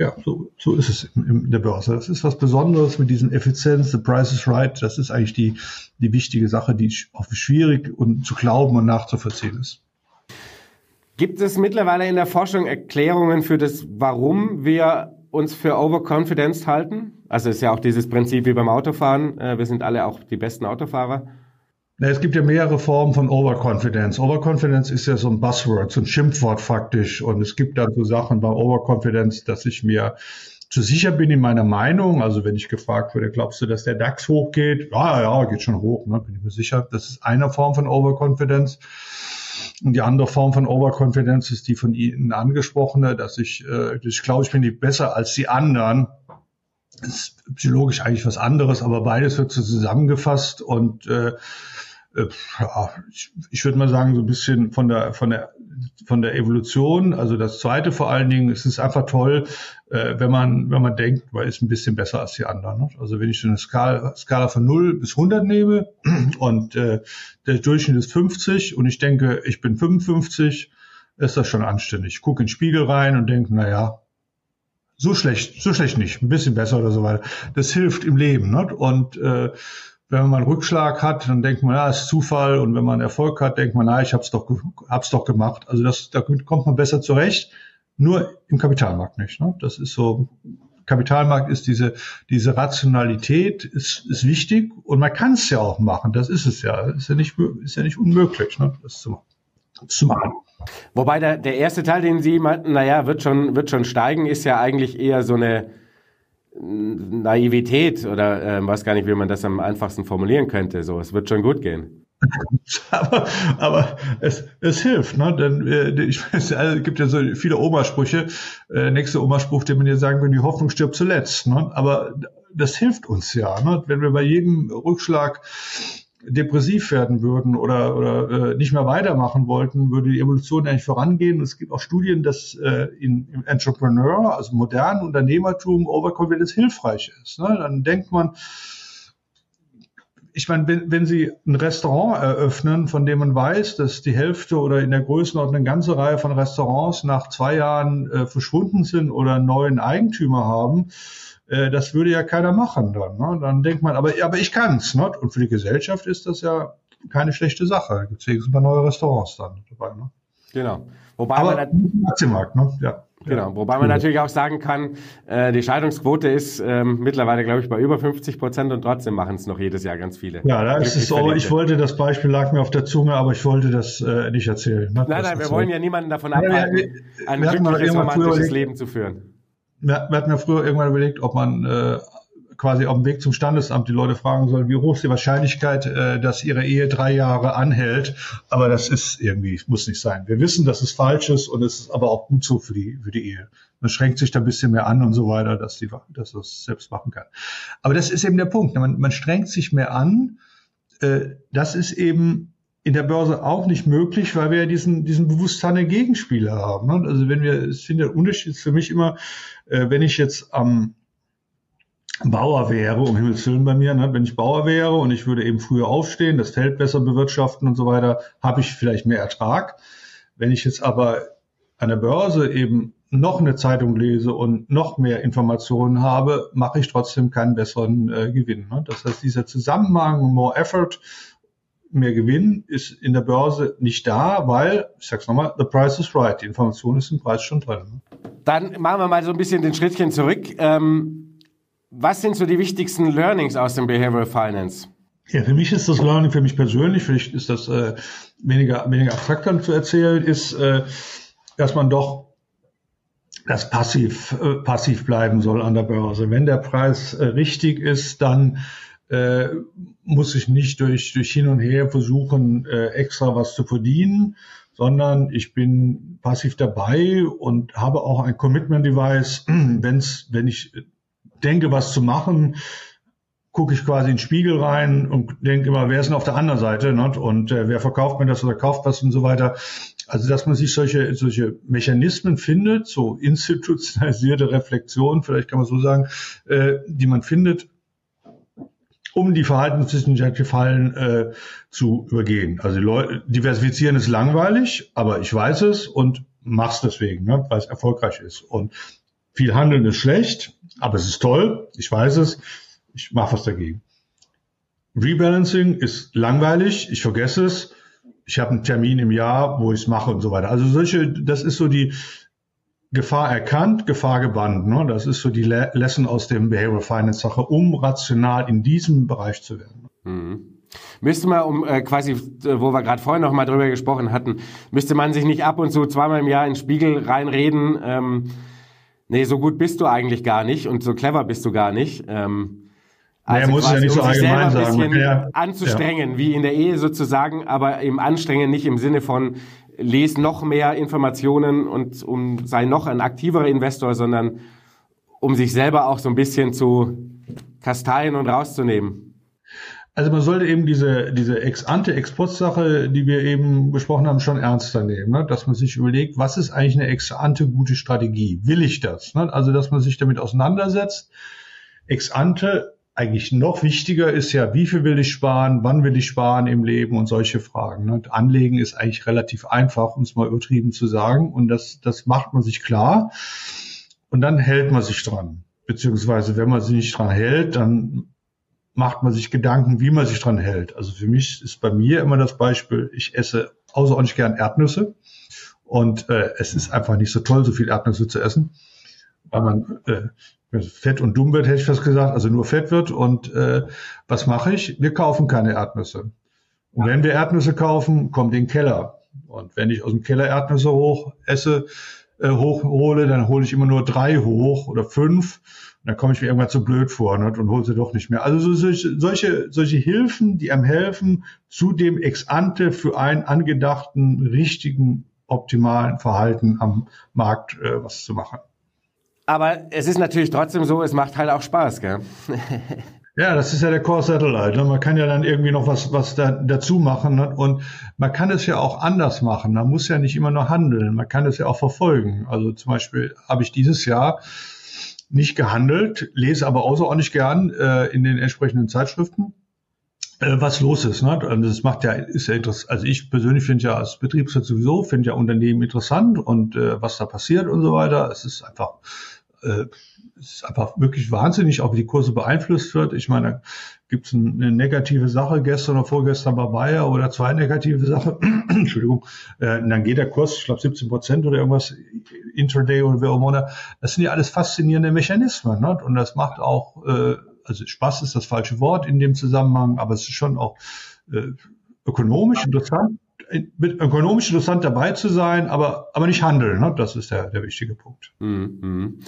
ja, so, so ist es in, in der Börse. Das ist was Besonderes mit diesen Effizienz, the price is right. Das ist eigentlich die, die wichtige Sache, die auch schwierig und zu glauben und nachzuvollziehen ist. Gibt es mittlerweile in der Forschung Erklärungen für das, warum wir uns für Overconfidence halten? Also es ist ja auch dieses Prinzip wie beim Autofahren. Äh, wir sind alle auch die besten Autofahrer. Es gibt ja mehrere Formen von Overconfidence. Overconfidence ist ja so ein Buzzword, so ein Schimpfwort faktisch. Und es gibt dann so Sachen bei Overconfidence, dass ich mir zu sicher bin in meiner Meinung. Also wenn ich gefragt würde, glaubst du, dass der DAX hochgeht? Ja, ja, geht schon hoch, ne? bin ich mir sicher. Das ist eine Form von Overconfidence. Und die andere Form von Overconfidence ist die von Ihnen angesprochene, dass ich, äh, ich glaube, ich bin nicht besser als die anderen. Das ist psychologisch eigentlich was anderes, aber beides wird so zusammengefasst und äh, ich, ich würde mal sagen, so ein bisschen von der, von der, von der Evolution. Also das zweite vor allen Dingen, es ist einfach toll, äh, wenn man, wenn man denkt, man ist ein bisschen besser als die anderen. Ne? Also wenn ich eine Skala, Skala von 0 bis 100 nehme und äh, der Durchschnitt ist 50 und ich denke, ich bin 55, ist das schon anständig. Ich gucke in den Spiegel rein und denke, na ja, so schlecht, so schlecht nicht, ein bisschen besser oder so weiter. Das hilft im Leben. Ne? Und äh, wenn man einen Rückschlag hat, dann denkt man, ja, ist Zufall. Und wenn man Erfolg hat, denkt man, na, ich hab's doch, hab's doch gemacht. Also das, da kommt man besser zurecht. Nur im Kapitalmarkt nicht. Ne? Das ist so, Kapitalmarkt ist diese, diese Rationalität ist, ist wichtig und man kann es ja auch machen. Das ist es ja. Ist ja nicht, ist ja nicht unmöglich, ne? das zu, zu machen. Wobei der, der erste Teil, den Sie meinten, naja, wird schon, wird schon steigen, ist ja eigentlich eher so eine, Naivität oder äh, weiß gar nicht, wie man das am einfachsten formulieren könnte. So, es wird schon gut gehen. aber, aber es, es hilft, ne? Denn äh, ich weiß, es gibt ja so viele Omasprüche. Äh, nächste Omaspruch, den man dir sagen will, die Hoffnung stirbt zuletzt. Ne? Aber das hilft uns ja, ne? wenn wir bei jedem Rückschlag depressiv werden würden oder, oder äh, nicht mehr weitermachen wollten, würde die Evolution eigentlich vorangehen. es gibt auch Studien, dass äh, in, im Entrepreneur, also modernen Unternehmertum, Overconfidence hilfreich ist. Ne? Dann denkt man, ich meine, wenn, wenn Sie ein Restaurant eröffnen, von dem man weiß, dass die Hälfte oder in der Größenordnung eine ganze Reihe von Restaurants nach zwei Jahren äh, verschwunden sind oder einen neuen Eigentümer haben, äh, das würde ja keiner machen dann. Ne? Dann denkt man, aber, aber ich kann's. Ne? Und für die Gesellschaft ist das ja keine schlechte Sache. Gibt es ein paar neue Restaurants dann dabei. Ne? Genau. Wobei aber man Aktienmarkt, ne? Ja. Genau, wobei man natürlich auch sagen kann, äh, die Scheidungsquote ist ähm, mittlerweile, glaube ich, bei über 50 Prozent und trotzdem machen es noch jedes Jahr ganz viele. Ja, da ist es so. Ich wollte, das Beispiel lag mir auf der Zunge, aber ich wollte das äh, nicht erzählen. Ne? Nein, nein, wir wollen ja niemanden davon abhalten, ein glückliches, romantisches Leben zu führen wir, wir hatten ja früher irgendwann überlegt, ob man äh, quasi auf dem Weg zum Standesamt die Leute fragen soll, wie hoch ist die Wahrscheinlichkeit, äh, dass ihre Ehe drei Jahre anhält. Aber das ist irgendwie, muss nicht sein. Wir wissen, dass es falsch ist und es ist aber auch gut so für die, für die Ehe. Man schränkt sich da ein bisschen mehr an und so weiter, dass die, dass das selbst machen kann. Aber das ist eben der Punkt. Man, man strengt sich mehr an. Äh, das ist eben in der Börse auch nicht möglich, weil wir ja diesen, diesen bewusstsein Gegenspieler haben. Ne? Also wenn wir, es sind der Unterschied für mich immer, äh, wenn ich jetzt am Bauer wäre, um Himmels Willen bei mir, ne? wenn ich Bauer wäre und ich würde eben früher aufstehen, das Feld besser bewirtschaften und so weiter, habe ich vielleicht mehr Ertrag. Wenn ich jetzt aber an der Börse eben noch eine Zeitung lese und noch mehr Informationen habe, mache ich trotzdem keinen besseren äh, Gewinn. Ne? Das heißt, dieser Zusammenhang, more effort, mehr Gewinn ist in der Börse nicht da, weil, ich sag's nochmal, the price is right. Die Information ist im Preis schon drin. Ne? Dann machen wir mal so ein bisschen den Schrittchen zurück. Ähm, was sind so die wichtigsten Learnings aus dem Behavioral Finance? Ja, für mich ist das Learning, für mich persönlich, vielleicht ist das äh, weniger, weniger abstrakt dann zu erzählen, ist, äh, dass man doch das passiv, äh, passiv bleiben soll an der Börse. Wenn der Preis äh, richtig ist, dann äh, muss ich nicht durch, durch hin und her versuchen, äh, extra was zu verdienen, sondern ich bin passiv dabei und habe auch ein Commitment-Device, wenn's, wenn ich denke, was zu machen, gucke ich quasi in den Spiegel rein und denke immer, wer ist denn auf der anderen Seite ne? und äh, wer verkauft mir das oder kauft was und so weiter. Also dass man sich solche, solche Mechanismen findet, so institutionalisierte Reflexion, vielleicht kann man so sagen, äh, die man findet, um die verhaltenswissenschaftlichen Fallen äh, zu übergehen. Also diversifizieren ist langweilig, aber ich weiß es und mach's deswegen, ne? weil es erfolgreich ist. Und viel Handeln ist schlecht, aber es ist toll, ich weiß es, ich mache was dagegen. Rebalancing ist langweilig, ich vergesse es, ich habe einen Termin im Jahr, wo ich es mache und so weiter. Also solche, das ist so die Gefahr erkannt, Gefahr gebannt. Ne? Das ist so die Le Lesson aus dem Behavioral Finance Sache, um rational in diesem Bereich zu werden. Mhm. Müsste man, um äh, quasi, wo wir gerade vorhin noch mal drüber gesprochen hatten, müsste man sich nicht ab und zu zweimal im Jahr in den Spiegel reinreden, ähm, nee, so gut bist du eigentlich gar nicht und so clever bist du gar nicht. Ähm, also naja, muss ja nicht um so allgemein sagen. Ein bisschen ja, anzustrengen, ja. wie in der Ehe sozusagen, aber im Anstrengen nicht im Sinne von lese noch mehr Informationen und um sei noch ein aktiverer Investor, sondern um sich selber auch so ein bisschen zu kasteien und rauszunehmen. Also man sollte eben diese, diese Ex-ante-Ex-post-Sache, die wir eben besprochen haben, schon ernster nehmen. Ne? Dass man sich überlegt, was ist eigentlich eine Ex-ante gute Strategie? Will ich das? Ne? Also dass man sich damit auseinandersetzt. Ex-ante eigentlich noch wichtiger ist ja, wie viel will ich sparen, wann will ich sparen im Leben und solche Fragen. Ne? Anlegen ist eigentlich relativ einfach, um es mal übertrieben zu sagen. Und das, das macht man sich klar. Und dann hält man sich dran. Beziehungsweise, wenn man sich nicht dran hält, dann macht man sich Gedanken, wie man sich dran hält. Also für mich ist bei mir immer das Beispiel, ich esse außerordentlich gern Erdnüsse. Und äh, es ist einfach nicht so toll, so viel Erdnüsse zu essen, weil man äh, fett und dumm wird, hätte ich fast gesagt, also nur fett wird. Und äh, was mache ich? Wir kaufen keine Erdnüsse. Und wenn wir Erdnüsse kaufen, kommt in den Keller. Und wenn ich aus dem Keller Erdnüsse hoch esse, äh, hochhole, dann hole ich immer nur drei hoch oder fünf. Und dann komme ich mir irgendwann zu blöd vor ne, und hole sie doch nicht mehr. Also so, solche, solche, solche Hilfen, die einem helfen, zu dem ex ante für einen angedachten, richtigen, optimalen Verhalten am Markt äh, was zu machen. Aber es ist natürlich trotzdem so, es macht halt auch Spaß, gell? Ja, das ist ja der Core Satellite. Ne? Man kann ja dann irgendwie noch was, was da, dazu machen. Ne? Und man kann es ja auch anders machen. Man muss ja nicht immer nur handeln. Man kann es ja auch verfolgen. Also zum Beispiel habe ich dieses Jahr nicht gehandelt, lese aber außerordentlich gern äh, in den entsprechenden Zeitschriften, äh, was los ist. Ne? Also das macht ja, ist ja interessant. Also ich persönlich finde ja als Betriebswirt sowieso, finde ja Unternehmen interessant und äh, was da passiert und so weiter. Es ist einfach äh, es ist einfach wirklich wahnsinnig, auch wie die Kurse beeinflusst wird. Ich meine, da gibt es eine negative Sache gestern oder vorgestern bei Bayer oder zwei negative Sachen. Entschuldigung. Äh, dann geht der Kurs, ich glaube 17 Prozent oder irgendwas, Intraday oder wie auch immer. Das sind ja alles faszinierende Mechanismen. Ne? Und das macht auch, äh, also Spaß ist das falsche Wort in dem Zusammenhang, aber es ist schon auch äh, ökonomisch interessant mit ökonomisch interessant dabei zu sein, aber, aber nicht handeln. Ne? Das ist der, der wichtige Punkt. Mhm.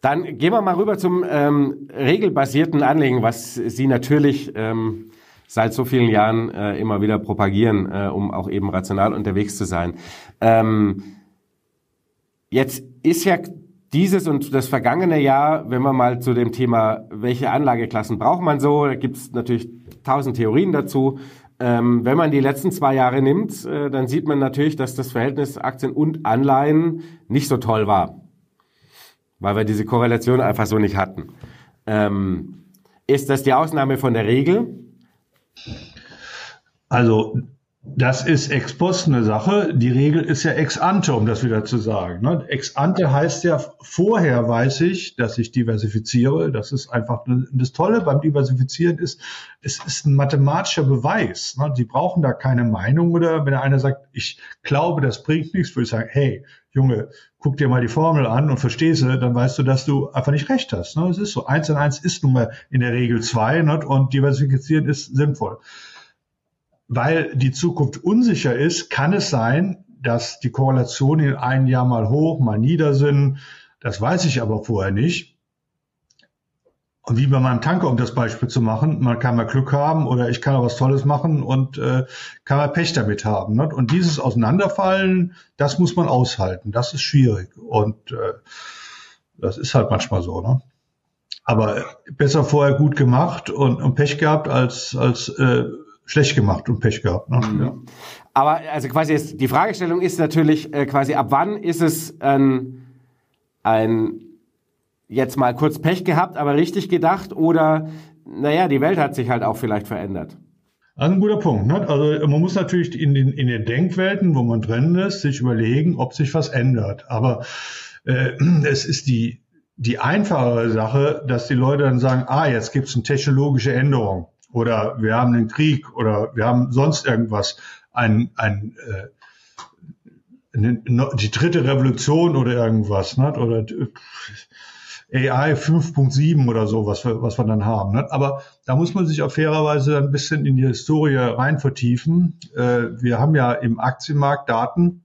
Dann gehen wir mal rüber zum ähm, regelbasierten Anlegen, was Sie natürlich ähm, seit so vielen Jahren äh, immer wieder propagieren, äh, um auch eben rational unterwegs zu sein. Ähm, jetzt ist ja dieses und das vergangene Jahr, wenn wir mal zu dem Thema, welche Anlageklassen braucht man so, da gibt es natürlich tausend Theorien dazu. Ähm, wenn man die letzten zwei Jahre nimmt, äh, dann sieht man natürlich, dass das Verhältnis Aktien und Anleihen nicht so toll war, weil wir diese Korrelation einfach so nicht hatten. Ähm, ist das die Ausnahme von der Regel? Also das ist ex post eine Sache. Die Regel ist ja ex ante, um das wieder zu sagen. Ne? Ex ante heißt ja, vorher weiß ich, dass ich diversifiziere. Das ist einfach das Tolle beim Diversifizieren ist, es ist ein mathematischer Beweis. Ne? Sie brauchen da keine Meinung oder wenn einer sagt, ich glaube, das bringt nichts, würde ich sagen, hey, Junge, guck dir mal die Formel an und verstehst sie, dann weißt du, dass du einfach nicht recht hast. Ne? Es ist so, eins und eins ist nun mal in der Regel zwei ne? und diversifizieren ist sinnvoll weil die Zukunft unsicher ist, kann es sein, dass die Korrelationen in einem Jahr mal hoch, mal nieder sind. Das weiß ich aber vorher nicht. Und wie bei meinem Tanker, um das Beispiel zu machen, man kann mal Glück haben oder ich kann auch was Tolles machen und äh, kann mal Pech damit haben. Ne? Und dieses Auseinanderfallen, das muss man aushalten. Das ist schwierig. Und äh, das ist halt manchmal so. Ne? Aber besser vorher gut gemacht und, und Pech gehabt als, als äh, schlecht gemacht und Pech gehabt. Ne? Mhm. Ja. Aber also quasi ist, die Fragestellung ist natürlich äh, quasi, ab wann ist es ein, ein jetzt mal kurz Pech gehabt, aber richtig gedacht oder naja, die Welt hat sich halt auch vielleicht verändert. Also ein guter Punkt. Ne? Also man muss natürlich in den, in den Denkwelten, wo man drin ist, sich überlegen, ob sich was ändert. Aber äh, es ist die, die einfache Sache, dass die Leute dann sagen, ah, jetzt gibt es eine technologische Änderung oder wir haben einen Krieg oder wir haben sonst irgendwas, ein, ein äh, die dritte Revolution oder irgendwas, ne? oder AI 5.7 oder so, was wir, was wir dann haben. Ne? Aber da muss man sich auf fairerweise ein bisschen in die Historie rein vertiefen. Äh, wir haben ja im Aktienmarkt Daten,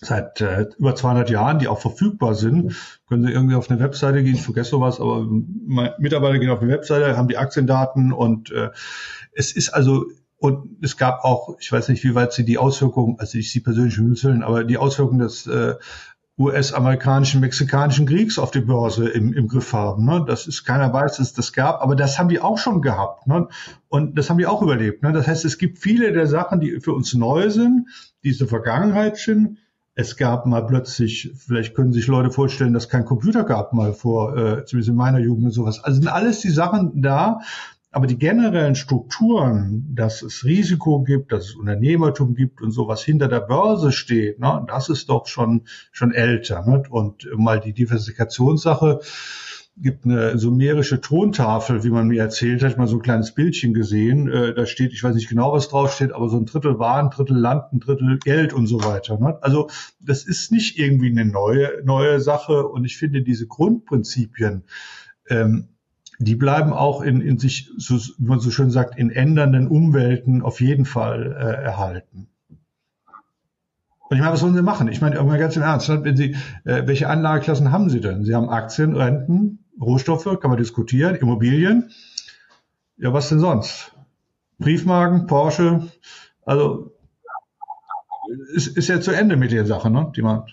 seit äh, über 200 Jahren, die auch verfügbar sind. Können Sie irgendwie auf eine Webseite gehen, ich vergesse sowas, aber Mitarbeiter gehen auf eine Webseite, haben die Aktiendaten und äh, es ist also und es gab auch, ich weiß nicht, wie weit Sie die Auswirkungen, also ich Sie persönlich müsseln, aber die Auswirkungen des äh, US-amerikanischen, mexikanischen Kriegs auf die Börse im, im Griff haben. Ne? Das ist, keiner weiß, dass es das gab, aber das haben die auch schon gehabt. Ne? Und das haben die auch überlebt. Ne? Das heißt, es gibt viele der Sachen, die für uns neu sind, diese Vergangenheit sind, es gab mal plötzlich, vielleicht können sich Leute vorstellen, dass kein Computer gab mal vor, äh, zumindest in meiner Jugend und sowas. Also sind alles die Sachen da, aber die generellen Strukturen, dass es Risiko gibt, dass es Unternehmertum gibt und sowas hinter der Börse steht, ne, das ist doch schon, schon älter. Ne? Und mal die Diversifikationssache, gibt eine sumerische Tontafel, wie man mir erzählt hat, mal so ein kleines Bildchen gesehen. Äh, da steht, ich weiß nicht genau, was drauf steht, aber so ein Drittel Waren, Drittel Land, ein Drittel Geld und so weiter. Ne? Also das ist nicht irgendwie eine neue, neue Sache. Und ich finde diese Grundprinzipien, ähm, die bleiben auch in, in sich, so, wie man so schön sagt, in ändernden Umwelten auf jeden Fall äh, erhalten. Und ich meine, was sollen sie machen? Ich meine, irgendwann ganz im Ernst, ne? wenn Sie, äh, welche Anlageklassen haben Sie denn? Sie haben Aktien, Renten, Rohstoffe, kann man diskutieren, Immobilien. Ja, was denn sonst? Briefmarken, Porsche, also ist, ist ja zu Ende mit der Sache, ne? Die man.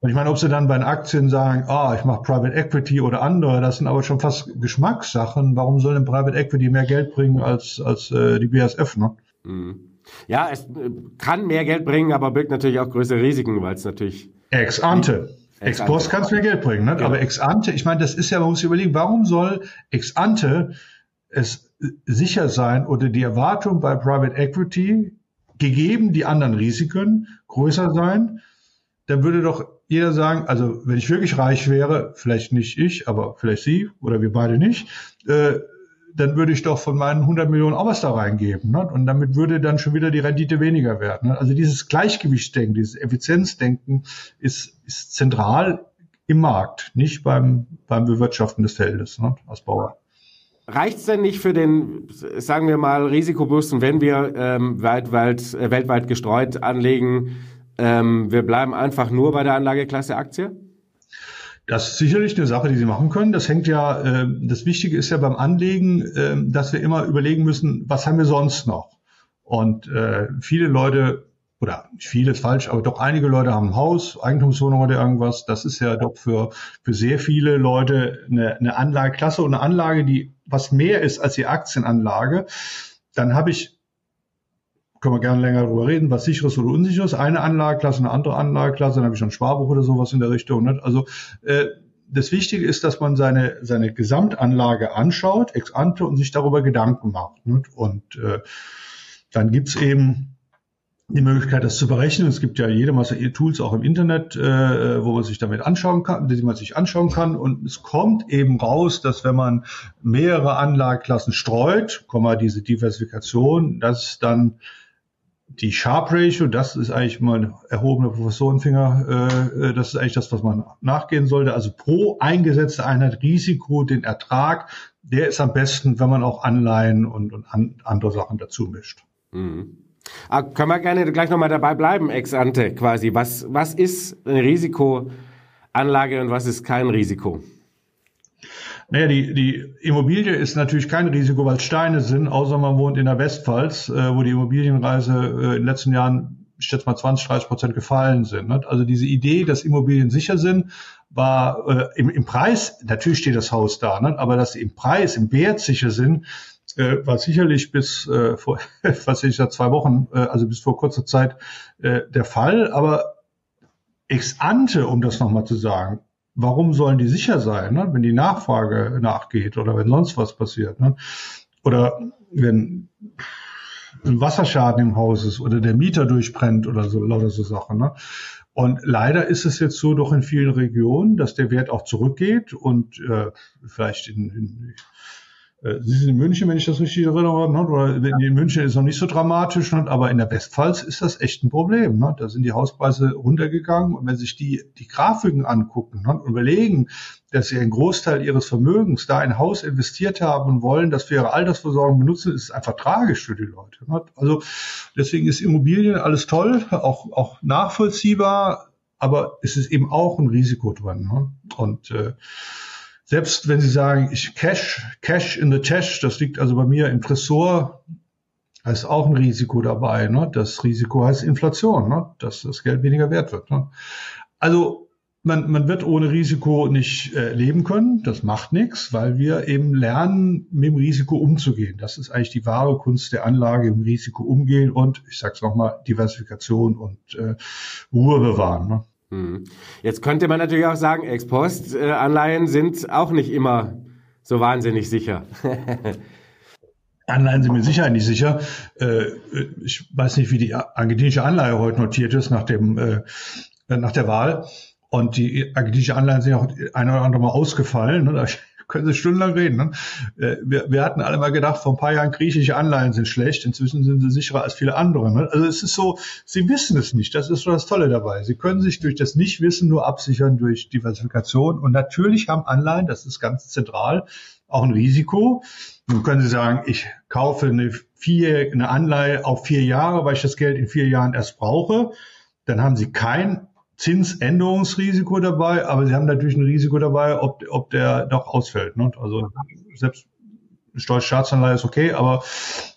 Und ich meine, ob sie dann bei den Aktien sagen, ah, ich mache Private Equity oder andere, das sind aber schon fast Geschmackssachen. Warum soll denn Private Equity mehr Geld bringen als, als äh, die BASF, ne? Mhm. Ja, es äh, kann mehr Geld bringen, aber birgt natürlich auch größere Risiken, weil es natürlich. Ex ante. Ex post kann es mehr Geld bringen, ne? Genau. aber ex ante, ich meine, das ist ja, man muss sich überlegen, warum soll ex ante es sicher sein oder die Erwartung bei Private Equity, gegeben die anderen Risiken, größer sein, dann würde doch jeder sagen, also wenn ich wirklich reich wäre, vielleicht nicht ich, aber vielleicht Sie oder wir beide nicht, äh, dann würde ich doch von meinen 100 Millionen auch was da reingeben. Ne? Und damit würde dann schon wieder die Rendite weniger werden. Ne? Also dieses Gleichgewichtsdenken, dieses Effizienzdenken ist, ist zentral im Markt, nicht beim, beim Bewirtschaften des Feldes ne, als Bauer. Reicht es denn nicht für den, sagen wir mal, Risikobewussten, wenn wir ähm, weltweit, äh, weltweit gestreut anlegen, ähm, wir bleiben einfach nur bei der Anlageklasse Aktie? Das ist sicherlich eine Sache, die Sie machen können. Das hängt ja, äh, das Wichtige ist ja beim Anlegen, äh, dass wir immer überlegen müssen, was haben wir sonst noch? Und äh, viele Leute, oder viele ist falsch, aber doch einige Leute haben ein Haus, Eigentumswohnung oder irgendwas. Das ist ja doch für, für sehr viele Leute eine, eine Anlageklasse und eine Anlage, die was mehr ist als die Aktienanlage. dann habe ich, können wir gerne länger darüber reden, was sicheres oder unsicheres, eine Anlageklasse, eine andere Anlageklasse, dann habe ich schon Sparbuch oder sowas in der Richtung. Nicht? Also äh, das Wichtige ist, dass man seine, seine Gesamtanlage anschaut, ex ante, und sich darüber Gedanken macht. Nicht? Und äh, dann gibt's eben die Möglichkeit, das zu berechnen. Es gibt ja jede Masse Tools auch im Internet, äh, wo man sich damit anschauen kann, die man sich anschauen kann. Und es kommt eben raus, dass wenn man mehrere Anlageklassen streut, diese Diversifikation, dass dann die Sharp Ratio, das ist eigentlich mal ein erhobener Professorenfinger, äh, äh, das ist eigentlich das, was man nachgehen sollte. Also pro eingesetzte Einheit Risiko, den Ertrag, der ist am besten, wenn man auch Anleihen und, und an, andere Sachen dazu mischt. Mhm. Ah, können wir gerne gleich nochmal dabei bleiben, ex ante quasi. Was, was ist eine Risikoanlage und was ist kein Risiko? Naja, die, die Immobilie ist natürlich kein Risiko, weil Steine sind, außer man wohnt in der Westpfalz, äh, wo die Immobilienreise äh, in den letzten Jahren, ich schätze mal 20, 30 Prozent gefallen sind. Ne? Also diese Idee, dass Immobilien sicher sind, war äh, im, im Preis, natürlich steht das Haus da, ne? aber dass sie im Preis, im Wert sicher sind, äh, war sicherlich bis äh, vor, was ich seit zwei Wochen, äh, also bis vor kurzer Zeit äh, der Fall. Aber ex ante, um das nochmal zu sagen, warum sollen die sicher sein, ne? wenn die Nachfrage nachgeht oder wenn sonst was passiert? Ne? Oder wenn ein Wasserschaden im Haus ist oder der Mieter durchbrennt oder so, lauter so Sachen. Ne? Und leider ist es jetzt so doch in vielen Regionen, dass der Wert auch zurückgeht und äh, vielleicht in, in Sie sind in München, wenn ich das richtig erinnere, ne? oder in München ist es noch nicht so dramatisch, ne? aber in der Westpfalz ist das echt ein Problem. Ne? Da sind die Hauspreise runtergegangen und wenn sich die, die Grafiken angucken ne? und überlegen, dass sie einen Großteil ihres Vermögens da in Haus investiert haben und wollen, das für ihre Altersversorgung benutzen, ist es einfach tragisch für die Leute. Also deswegen ist Immobilien alles toll, auch, auch nachvollziehbar, aber es ist eben auch ein Risiko drin. Und äh, selbst wenn Sie sagen, ich Cash, Cash in the Cash, das liegt also bei mir im Tresor, da ist auch ein Risiko dabei. Ne? Das Risiko heißt Inflation, ne? dass das Geld weniger wert wird. Ne? Also man, man wird ohne Risiko nicht äh, leben können. Das macht nichts, weil wir eben lernen, mit dem Risiko umzugehen. Das ist eigentlich die wahre Kunst der Anlage, im Risiko umgehen und, ich sage es nochmal, Diversifikation und äh, Ruhe bewahren. Ne? Hm. Jetzt könnte man natürlich auch sagen, Ex-Post-Anleihen sind auch nicht immer so wahnsinnig sicher. Anleihen sind mir sicher nicht sicher. Äh, ich weiß nicht, wie die argentinische Anleihe heute notiert ist nach dem äh, nach der Wahl. Und die argentinische Anleihen sind auch ein oder andere Mal ausgefallen. Ne? Können Sie stundenlang reden. Ne? Äh, wir, wir hatten alle mal gedacht, vor ein paar Jahren griechische Anleihen sind schlecht, inzwischen sind sie sicherer als viele andere. Ne? Also es ist so, Sie wissen es nicht. Das ist so das Tolle dabei. Sie können sich durch das Nichtwissen nur absichern durch Diversifikation. Und natürlich haben Anleihen, das ist ganz zentral, auch ein Risiko. Nun können Sie sagen, ich kaufe eine, vier, eine Anleihe auf vier Jahre, weil ich das Geld in vier Jahren erst brauche. Dann haben Sie kein Zinsänderungsrisiko dabei, aber sie haben natürlich ein Risiko dabei, ob, ob der doch ausfällt. Ne? Also selbst eine stolze Staatsanleihe ist okay, aber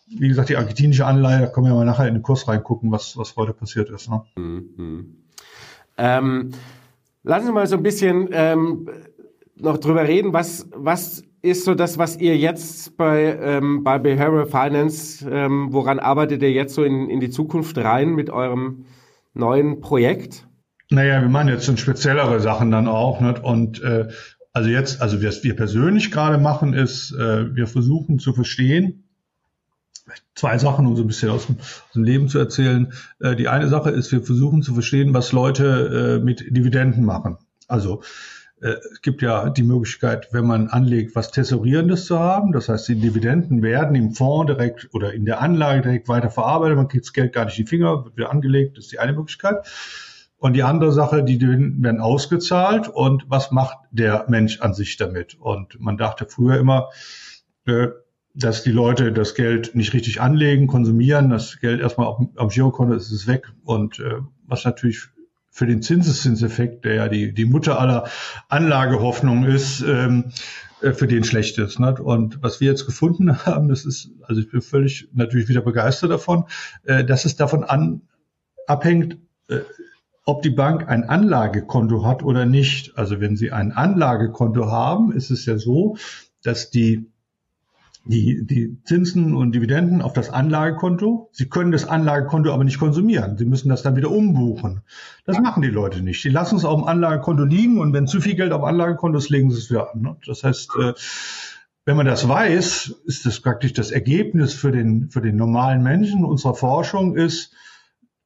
wie gesagt, die argentinische Anleihe, da können wir mal nachher in den Kurs reingucken, was, was heute passiert ist. Ne? Mhm. Ähm, lassen Sie mal so ein bisschen ähm, noch drüber reden, was, was ist so das, was ihr jetzt bei, ähm, bei Behavioral Finance, ähm, woran arbeitet ihr jetzt so in, in die Zukunft rein mit eurem neuen Projekt? Naja, wir machen jetzt speziellere Sachen dann auch. Nicht? Und äh, also jetzt, also was wir persönlich gerade machen, ist, äh, wir versuchen zu verstehen, zwei Sachen, um so ein bisschen aus dem, aus dem Leben zu erzählen. Äh, die eine Sache ist, wir versuchen zu verstehen, was Leute äh, mit Dividenden machen. Also äh, es gibt ja die Möglichkeit, wenn man anlegt, was Tesorierendes zu haben. Das heißt, die Dividenden werden im Fonds direkt oder in der Anlage direkt weiterverarbeitet. Man kriegt das Geld gar nicht in die Finger, wird wieder angelegt. Das ist die eine Möglichkeit. Und die andere Sache, die werden ausgezahlt und was macht der Mensch an sich damit? Und man dachte früher immer, äh, dass die Leute das Geld nicht richtig anlegen, konsumieren, das Geld erstmal am Girokonto ist es weg und äh, was natürlich für den Zinseszinseffekt, der ja die, die Mutter aller Anlagehoffnung ist, ähm, äh, für den schlecht ist. Und was wir jetzt gefunden haben, das ist, also ich bin völlig natürlich wieder begeistert davon, dass es davon an, abhängt, ob die Bank ein Anlagekonto hat oder nicht. Also wenn Sie ein Anlagekonto haben, ist es ja so, dass die die, die Zinsen und Dividenden auf das Anlagekonto. Sie können das Anlagekonto aber nicht konsumieren. Sie müssen das dann wieder umbuchen. Das machen die Leute nicht. Die lassen es auf dem Anlagekonto liegen und wenn zu viel Geld auf dem Anlagekonto ist, legen sie es wieder an. Ne? Das heißt, äh, wenn man das weiß, ist das praktisch das Ergebnis für den, für den normalen Menschen unserer Forschung ist,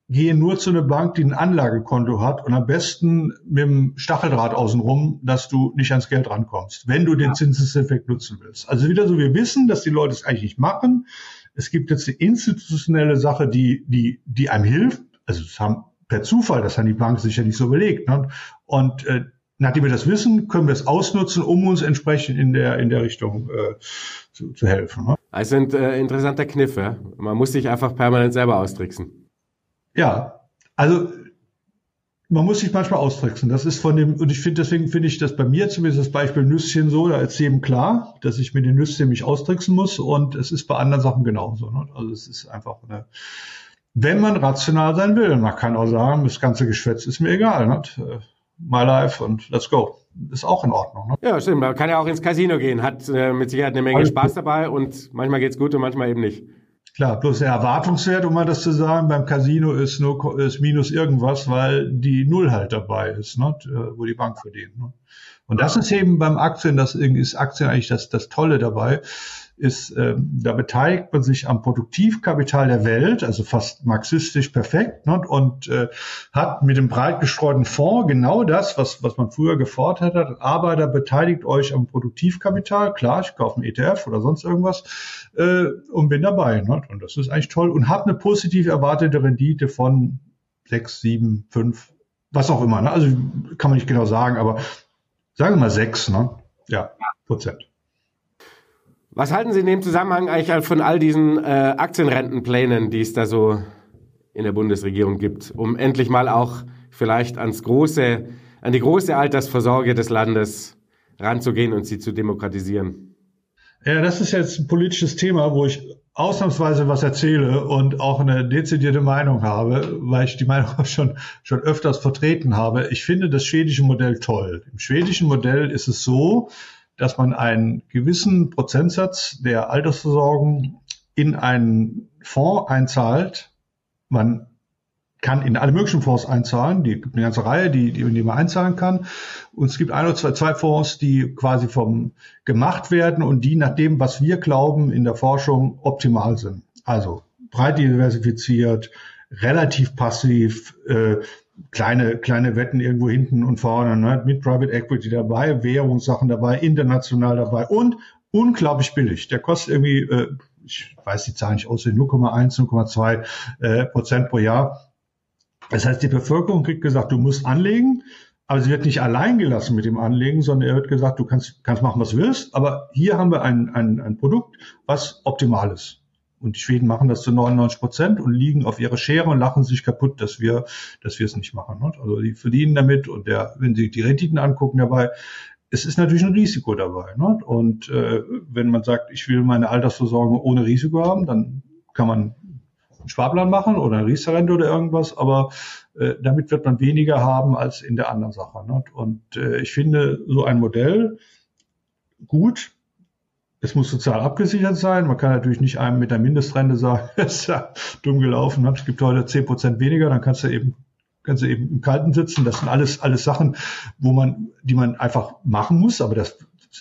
gehe nur zu einer Bank, die ein Anlagekonto hat und am besten mit dem Stacheldraht außenrum, dass du nicht ans Geld rankommst, wenn du den Zinseseffekt nutzen willst. Also wieder so, wir wissen, dass die Leute es eigentlich nicht machen. Es gibt jetzt eine institutionelle Sache, die, die, die einem hilft. Also das haben per Zufall, das haben die Banken sicher nicht so überlegt. Ne? Und äh, nachdem wir das wissen, können wir es ausnutzen, um uns entsprechend in der, in der Richtung äh, zu, zu helfen. Ne? Also sind äh, interessante Kniffe. Man muss sich einfach permanent selber austricksen. Ja, also man muss sich manchmal austricksen. Das ist von dem, und ich finde, deswegen finde ich das bei mir zumindest das Beispiel Nüsschen so, da ist jedem klar, dass ich mit den Nüsschen mich austricksen muss und es ist bei anderen Sachen genauso. Ne? Also es ist einfach eine, wenn man rational sein will, man kann auch sagen, das ganze Geschwätz ist mir egal. Ne? My life und let's go. Ist auch in Ordnung. Ne? Ja, stimmt. Man kann ja auch ins Casino gehen, hat äh, mit Sicherheit eine Menge Spaß dabei und manchmal geht's gut und manchmal eben nicht. Klar, bloß der Erwartungswert, um mal das zu sagen, beim Casino ist nur ist minus irgendwas, weil die Null halt dabei ist, ne, wo die Bank verdient. Ne. Und das ist eben beim Aktien, das ist Aktien eigentlich das, das Tolle dabei ist, äh, da beteiligt man sich am Produktivkapital der Welt, also fast marxistisch perfekt, ne, und äh, hat mit dem breit gestreuten Fonds genau das, was, was man früher gefordert hat. Arbeiter beteiligt euch am Produktivkapital, klar, ich kaufe einen ETF oder sonst irgendwas äh, und bin dabei. Ne, und das ist eigentlich toll und hat eine positiv erwartete Rendite von sechs, sieben, fünf, was auch immer. Ne? Also kann man nicht genau sagen, aber sagen wir mal sechs, ne? Ja, Prozent. Was halten Sie in dem Zusammenhang eigentlich von all diesen äh, Aktienrentenplänen, die es da so in der Bundesregierung gibt, um endlich mal auch vielleicht ans große, an die große Altersvorsorge des Landes ranzugehen und sie zu demokratisieren? Ja, das ist jetzt ein politisches Thema, wo ich ausnahmsweise was erzähle und auch eine dezidierte Meinung habe, weil ich die Meinung schon, schon öfters vertreten habe. Ich finde das schwedische Modell toll. Im schwedischen Modell ist es so, dass man einen gewissen Prozentsatz der Altersversorgung in einen Fonds einzahlt. Man kann in alle möglichen Fonds einzahlen. Die gibt eine ganze Reihe, die, die, in die man einzahlen kann. Und es gibt ein oder zwei, zwei Fonds, die quasi vom gemacht werden und die nach dem, was wir glauben, in der Forschung optimal sind. Also breit diversifiziert, relativ passiv, äh, kleine, kleine Wetten irgendwo hinten und vorne, ne? mit Private Equity dabei, Währungssachen dabei, international dabei und unglaublich billig. Der kostet irgendwie, äh, ich weiß die Zahl nicht aus, 0,1, 0,2 äh, Prozent pro Jahr. Das heißt, die Bevölkerung kriegt gesagt, du musst anlegen, aber sie wird nicht allein gelassen mit dem Anlegen, sondern er wird gesagt, du kannst, kannst machen, was du willst, aber hier haben wir ein, ein, ein Produkt, was optimal ist. Und die Schweden machen das zu 99 Prozent und liegen auf ihre Schere und lachen sich kaputt, dass wir, dass wir es nicht machen. Ne? Also die verdienen damit und der, wenn sie die Renditen angucken dabei, es ist natürlich ein Risiko dabei. Ne? Und äh, wenn man sagt, ich will meine Altersversorgung ohne Risiko haben, dann kann man einen Sparplan machen oder eine Riester-Rente oder irgendwas, aber äh, damit wird man weniger haben als in der anderen Sache. Ne? Und äh, ich finde so ein Modell gut, es muss sozial abgesichert sein. Man kann natürlich nicht einem mit der Mindestrente sagen, es ist ja dumm gelaufen, es gibt heute zehn Prozent weniger, dann kannst du eben kannst du eben im Kalten sitzen. Das sind alles, alles Sachen, wo man, die man einfach machen muss, aber das,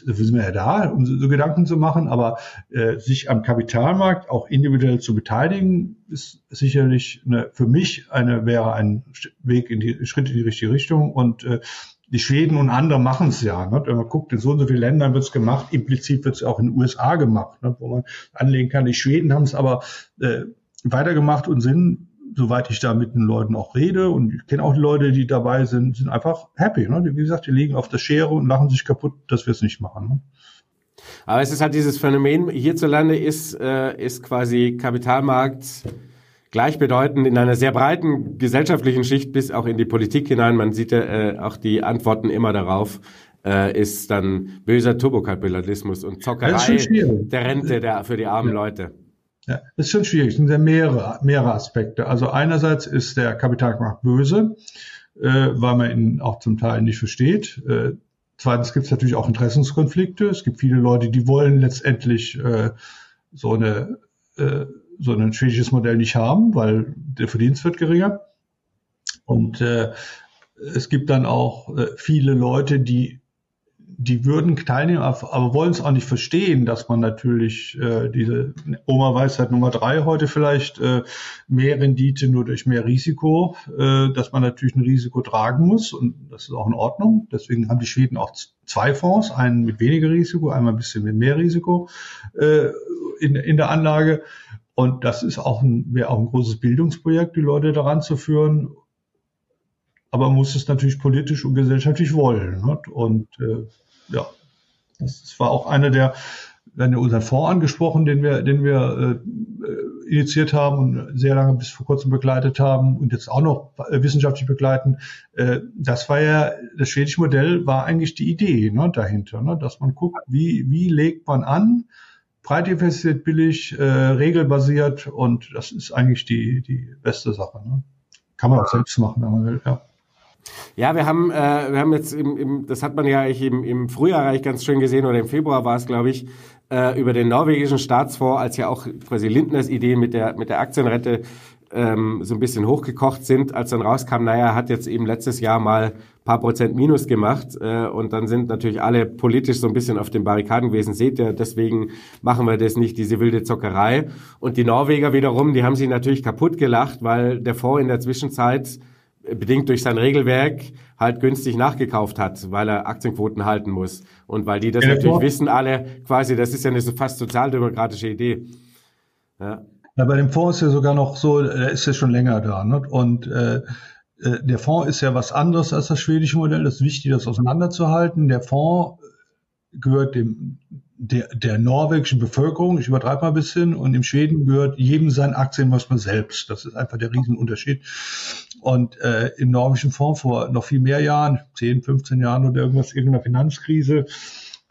das wissen wir ja da, um so, so Gedanken zu machen. Aber äh, sich am Kapitalmarkt auch individuell zu beteiligen, ist sicherlich eine, für mich eine wäre ein Weg in die Schritt in die richtige Richtung. Und äh, die Schweden und andere machen es ja. Ne? Wenn man guckt, in so und so vielen Ländern wird es gemacht, implizit wird es auch in den USA gemacht, ne? wo man anlegen kann. Die Schweden haben es aber äh, weitergemacht und sind, soweit ich da mit den Leuten auch rede, und ich kenne auch die Leute, die dabei sind, sind einfach happy. Ne? Wie gesagt, die liegen auf der Schere und lachen sich kaputt, dass wir es nicht machen. Ne? Aber es ist halt dieses Phänomen, hierzulande ist, äh, ist quasi Kapitalmarkt gleichbedeutend in einer sehr breiten gesellschaftlichen Schicht bis auch in die Politik hinein. Man sieht ja äh, auch die Antworten immer darauf, äh, ist dann böser Turbokapitalismus und Zockerei der Rente der, für die armen ja. Leute. Ja, das ist schon schwierig. Es sind ja mehrere, mehrere Aspekte. Also einerseits ist der Kapitalmarkt böse, äh, weil man ihn auch zum Teil nicht versteht. Äh, Zweitens gibt es natürlich auch Interessenskonflikte. Es gibt viele Leute, die wollen letztendlich äh, so eine äh, so ein schwedisches Modell nicht haben, weil der Verdienst wird geringer. Und äh, es gibt dann auch äh, viele Leute, die die würden teilnehmen, aber wollen es auch nicht verstehen, dass man natürlich äh, diese Oma Weisheit Nummer drei heute vielleicht äh, mehr Rendite nur durch mehr Risiko, äh, dass man natürlich ein Risiko tragen muss und das ist auch in Ordnung. Deswegen haben die Schweden auch zwei Fonds, einen mit weniger Risiko, einmal ein bisschen mit mehr Risiko äh, in, in der Anlage. Und das ist auch ein, wäre auch ein großes Bildungsprojekt, die Leute daran zu führen. Aber man muss es natürlich politisch und gesellschaftlich wollen. Ne? Und äh, ja, das war auch einer der, wir haben unseren Fonds angesprochen, den wir, den wir äh, initiiert haben und sehr lange bis vor kurzem begleitet haben und jetzt auch noch äh, wissenschaftlich begleiten. Äh, das war ja, das schwedische Modell war eigentlich die Idee ne, dahinter, ne, dass man guckt, wie, wie legt man an, breit investiert, billig, äh, regelbasiert und das ist eigentlich die, die beste Sache. Ne? Kann man auch selbst machen, wenn man will, ja. Ja, wir haben, äh, wir haben jetzt, im, im, das hat man ja im, im Frühjahr eigentlich ganz schön gesehen, oder im Februar war es, glaube ich, äh, über den norwegischen Staatsfonds, als ja auch quasi Lindners Idee mit der, mit der Aktienrente ähm, so ein bisschen hochgekocht sind, als dann rauskam, naja, hat jetzt eben letztes Jahr mal paar Prozent Minus gemacht äh, und dann sind natürlich alle politisch so ein bisschen auf den Barrikaden gewesen. Seht ihr, deswegen machen wir das nicht, diese wilde Zockerei. Und die Norweger wiederum, die haben sich natürlich kaputt gelacht, weil der Fonds in der Zwischenzeit bedingt durch sein Regelwerk halt günstig nachgekauft hat, weil er Aktienquoten halten muss. Und weil die das ja, natürlich wissen alle, quasi, das ist ja eine fast sozialdemokratische Idee. Ja. Ja, bei dem Fonds ist ja sogar noch so, er ist ja schon länger da. Ne? Und äh, äh, der Fonds ist ja was anderes als das schwedische Modell. Das ist wichtig, das auseinanderzuhalten. Der Fonds gehört dem der, der norwegischen Bevölkerung, ich übertreibe mal ein bisschen, und im Schweden gehört jedem sein Aktien was man selbst. Das ist einfach der Riesenunterschied. Und äh, im norwegischen Fonds vor noch viel mehr Jahren, 10, 15 Jahren oder irgendwas, irgendeiner Finanzkrise,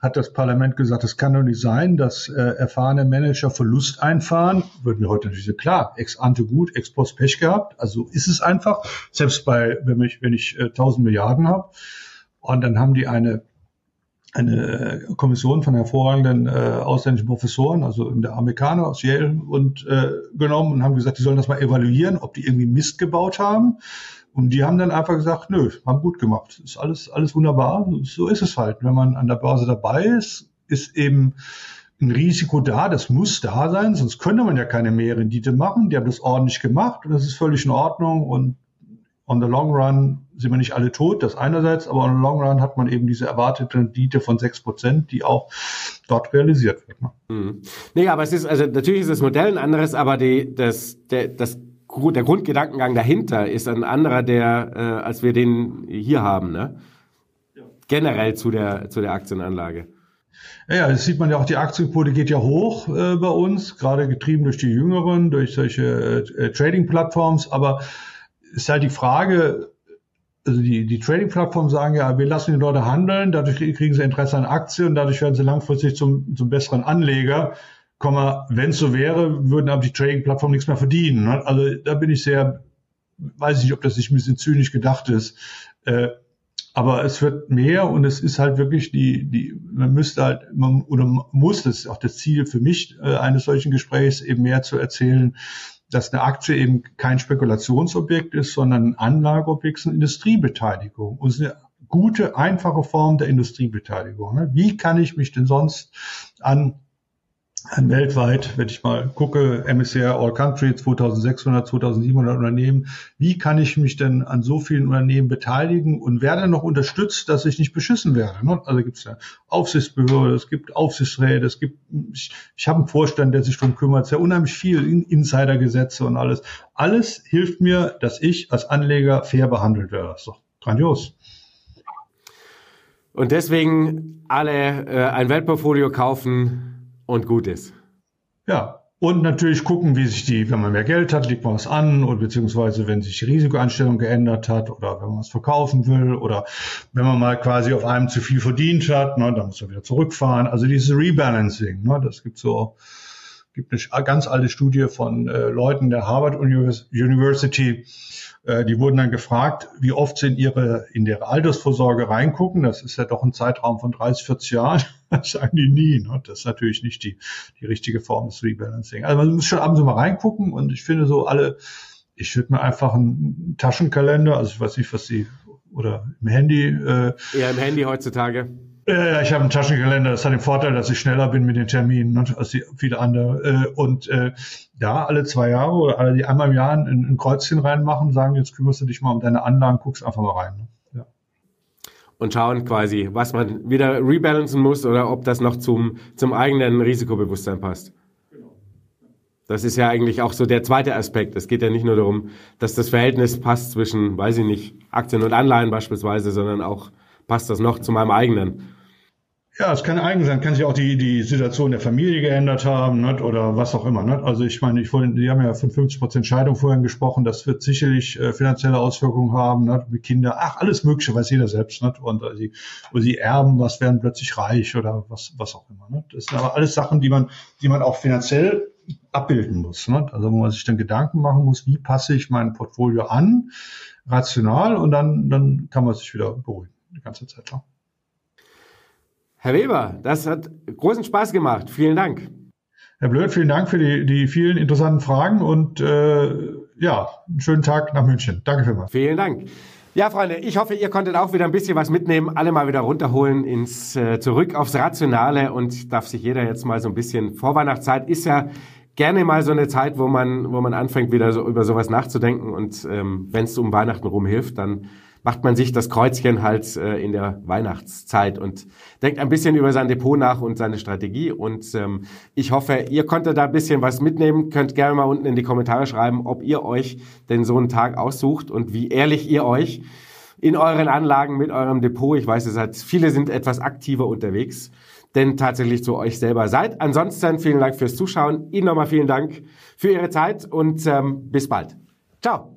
hat das Parlament gesagt, es kann doch nicht sein, dass äh, erfahrene Manager Verlust einfahren. Würden wir heute natürlich sagen, klar, ex ante gut, ex post Pech gehabt. Also ist es einfach. Selbst bei, wenn ich, wenn ich äh, 1000 Milliarden habe. Und dann haben die eine eine Kommission von hervorragenden äh, ausländischen Professoren, also der Amerikaner aus Yale, und äh, genommen und haben gesagt, die sollen das mal evaluieren, ob die irgendwie Mist gebaut haben. Und die haben dann einfach gesagt, nö, haben gut gemacht. Ist alles, alles wunderbar. So ist es halt. Wenn man an der Börse dabei ist, ist eben ein Risiko da, das muss da sein, sonst könnte man ja keine Mehrrendite machen. Die haben das ordentlich gemacht und das ist völlig in Ordnung und on the long run sind wir nicht alle tot, das einerseits, aber on the long run hat man eben diese erwartete Rendite von sechs Prozent, die auch dort realisiert wird. Ne? Mhm. Nee, aber es ist, also natürlich ist das Modell ein anderes, aber die, das, der, das, der Grundgedankengang dahinter ist ein anderer, der, äh, als wir den hier haben, ne? Generell zu der, zu der Aktienanlage. Ja, das sieht man ja auch, die Aktienquote geht ja hoch äh, bei uns, gerade getrieben durch die Jüngeren, durch solche äh, Trading-Plattforms, aber ist halt die Frage, also die, die Trading-Plattformen sagen ja, wir lassen die Leute handeln, dadurch kriegen sie Interesse an Aktien, dadurch werden sie langfristig zum, zum besseren Anleger. Wenn es so wäre, würden aber die Trading-Plattformen nichts mehr verdienen. Ne? Also da bin ich sehr, weiß ich nicht, ob das nicht ein bisschen zynisch gedacht ist. Äh, aber es wird mehr und es ist halt wirklich die, die, man müsste halt, man, oder muss, das ist auch das Ziel für mich äh, eines solchen Gesprächs, eben mehr zu erzählen, dass eine Aktie eben kein Spekulationsobjekt ist, sondern ein Anlageobjekt eine Industriebeteiligung. Und es ist eine gute, einfache Form der Industriebeteiligung. Ne? Wie kann ich mich denn sonst an weltweit, wenn ich mal gucke, MSCI All Country 2600, 2700 Unternehmen, wie kann ich mich denn an so vielen Unternehmen beteiligen und werde noch unterstützt, dass ich nicht beschissen werde? Ne? Also gibt es ja Aufsichtsbehörde, es gibt Aufsichtsräte, es gibt, ich, ich habe einen Vorstand, der sich darum kümmert, sehr unheimlich viel Insidergesetze und alles. Alles hilft mir, dass ich als Anleger fair behandelt werde. Das ist doch grandios. Und deswegen alle äh, ein Weltportfolio kaufen, und gut ist. Ja, und natürlich gucken, wie sich die, wenn man mehr Geld hat, legt man was an oder beziehungsweise wenn sich die Risikoeinstellung geändert hat oder wenn man was verkaufen will oder wenn man mal quasi auf einem zu viel verdient hat, ne, dann muss man wieder zurückfahren. Also dieses Rebalancing, ne, das gibt so, gibt eine ganz alte Studie von äh, Leuten der Harvard University, Äh, die wurden dann gefragt, wie oft sie in ihre, in ihre Altersvorsorge reingucken. Das ist ja doch ein Zeitraum von 30, 40 Jahren. Das sagen die nie. Ne? Das ist natürlich nicht die, die richtige Form des Rebalancing. Also man muss schon abends mal reingucken und ich finde so alle, ich würde mir einfach einen Taschenkalender, also ich weiß nicht, was sie, oder im Handy. Äh, ja, im Handy heutzutage. Äh, ich habe einen Taschenkalender, das hat den Vorteil, dass ich schneller bin mit den Terminen ne, als viele andere. Äh, und äh, ja, alle zwei Jahre oder alle die einmal im Jahr ein, ein Kreuzchen reinmachen, sagen, jetzt kümmerst du dich mal um deine Anlagen, guckst einfach mal rein. Ne? Ja. Und schauen quasi, was man wieder rebalancen muss oder ob das noch zum, zum eigenen Risikobewusstsein passt. Das ist ja eigentlich auch so der zweite Aspekt. Es geht ja nicht nur darum, dass das Verhältnis passt zwischen, weiß ich nicht, Aktien und Anleihen beispielsweise, sondern auch passt das noch zu meinem eigenen. Ja, es kann eigen sein, kann sich auch die, die Situation der Familie geändert haben nicht? oder was auch immer. Nicht? Also ich meine, ich vorhin, die haben ja von 50 Prozent Scheidung vorhin gesprochen, das wird sicherlich äh, finanzielle Auswirkungen haben, nicht? mit Kinder, ach, alles Mögliche, weiß jeder selbst. Nicht? Und äh, sie, oder sie erben, was werden plötzlich reich oder was, was auch immer. Nicht? Das sind aber alles Sachen, die man, die man auch finanziell abbilden muss. Nicht? Also wo man sich dann Gedanken machen muss, wie passe ich mein Portfolio an, rational, und dann, dann kann man sich wieder beruhigen, die ganze Zeit lang. Herr Weber, das hat großen Spaß gemacht. Vielen Dank. Herr Blöd, vielen Dank für die, die vielen interessanten Fragen und äh, ja, einen schönen Tag nach München. Danke vielmals. Vielen Dank. Ja, Freunde, ich hoffe, ihr konntet auch wieder ein bisschen was mitnehmen, alle mal wieder runterholen ins äh, zurück aufs Rationale und darf sich jeder jetzt mal so ein bisschen Vorweihnachtszeit ist ja gerne mal so eine Zeit, wo man wo man anfängt wieder so über sowas nachzudenken und ähm, wenn es um Weihnachten rum hilft, dann macht man sich das Kreuzchen halt äh, in der Weihnachtszeit und denkt ein bisschen über sein Depot nach und seine Strategie. Und ähm, ich hoffe, ihr konntet da ein bisschen was mitnehmen. Könnt gerne mal unten in die Kommentare schreiben, ob ihr euch denn so einen Tag aussucht und wie ehrlich ihr euch in euren Anlagen mit eurem Depot, ich weiß, es hat, viele sind etwas aktiver unterwegs, denn tatsächlich zu euch selber seid. Ansonsten vielen Dank fürs Zuschauen. Ihnen nochmal vielen Dank für Ihre Zeit und ähm, bis bald. Ciao.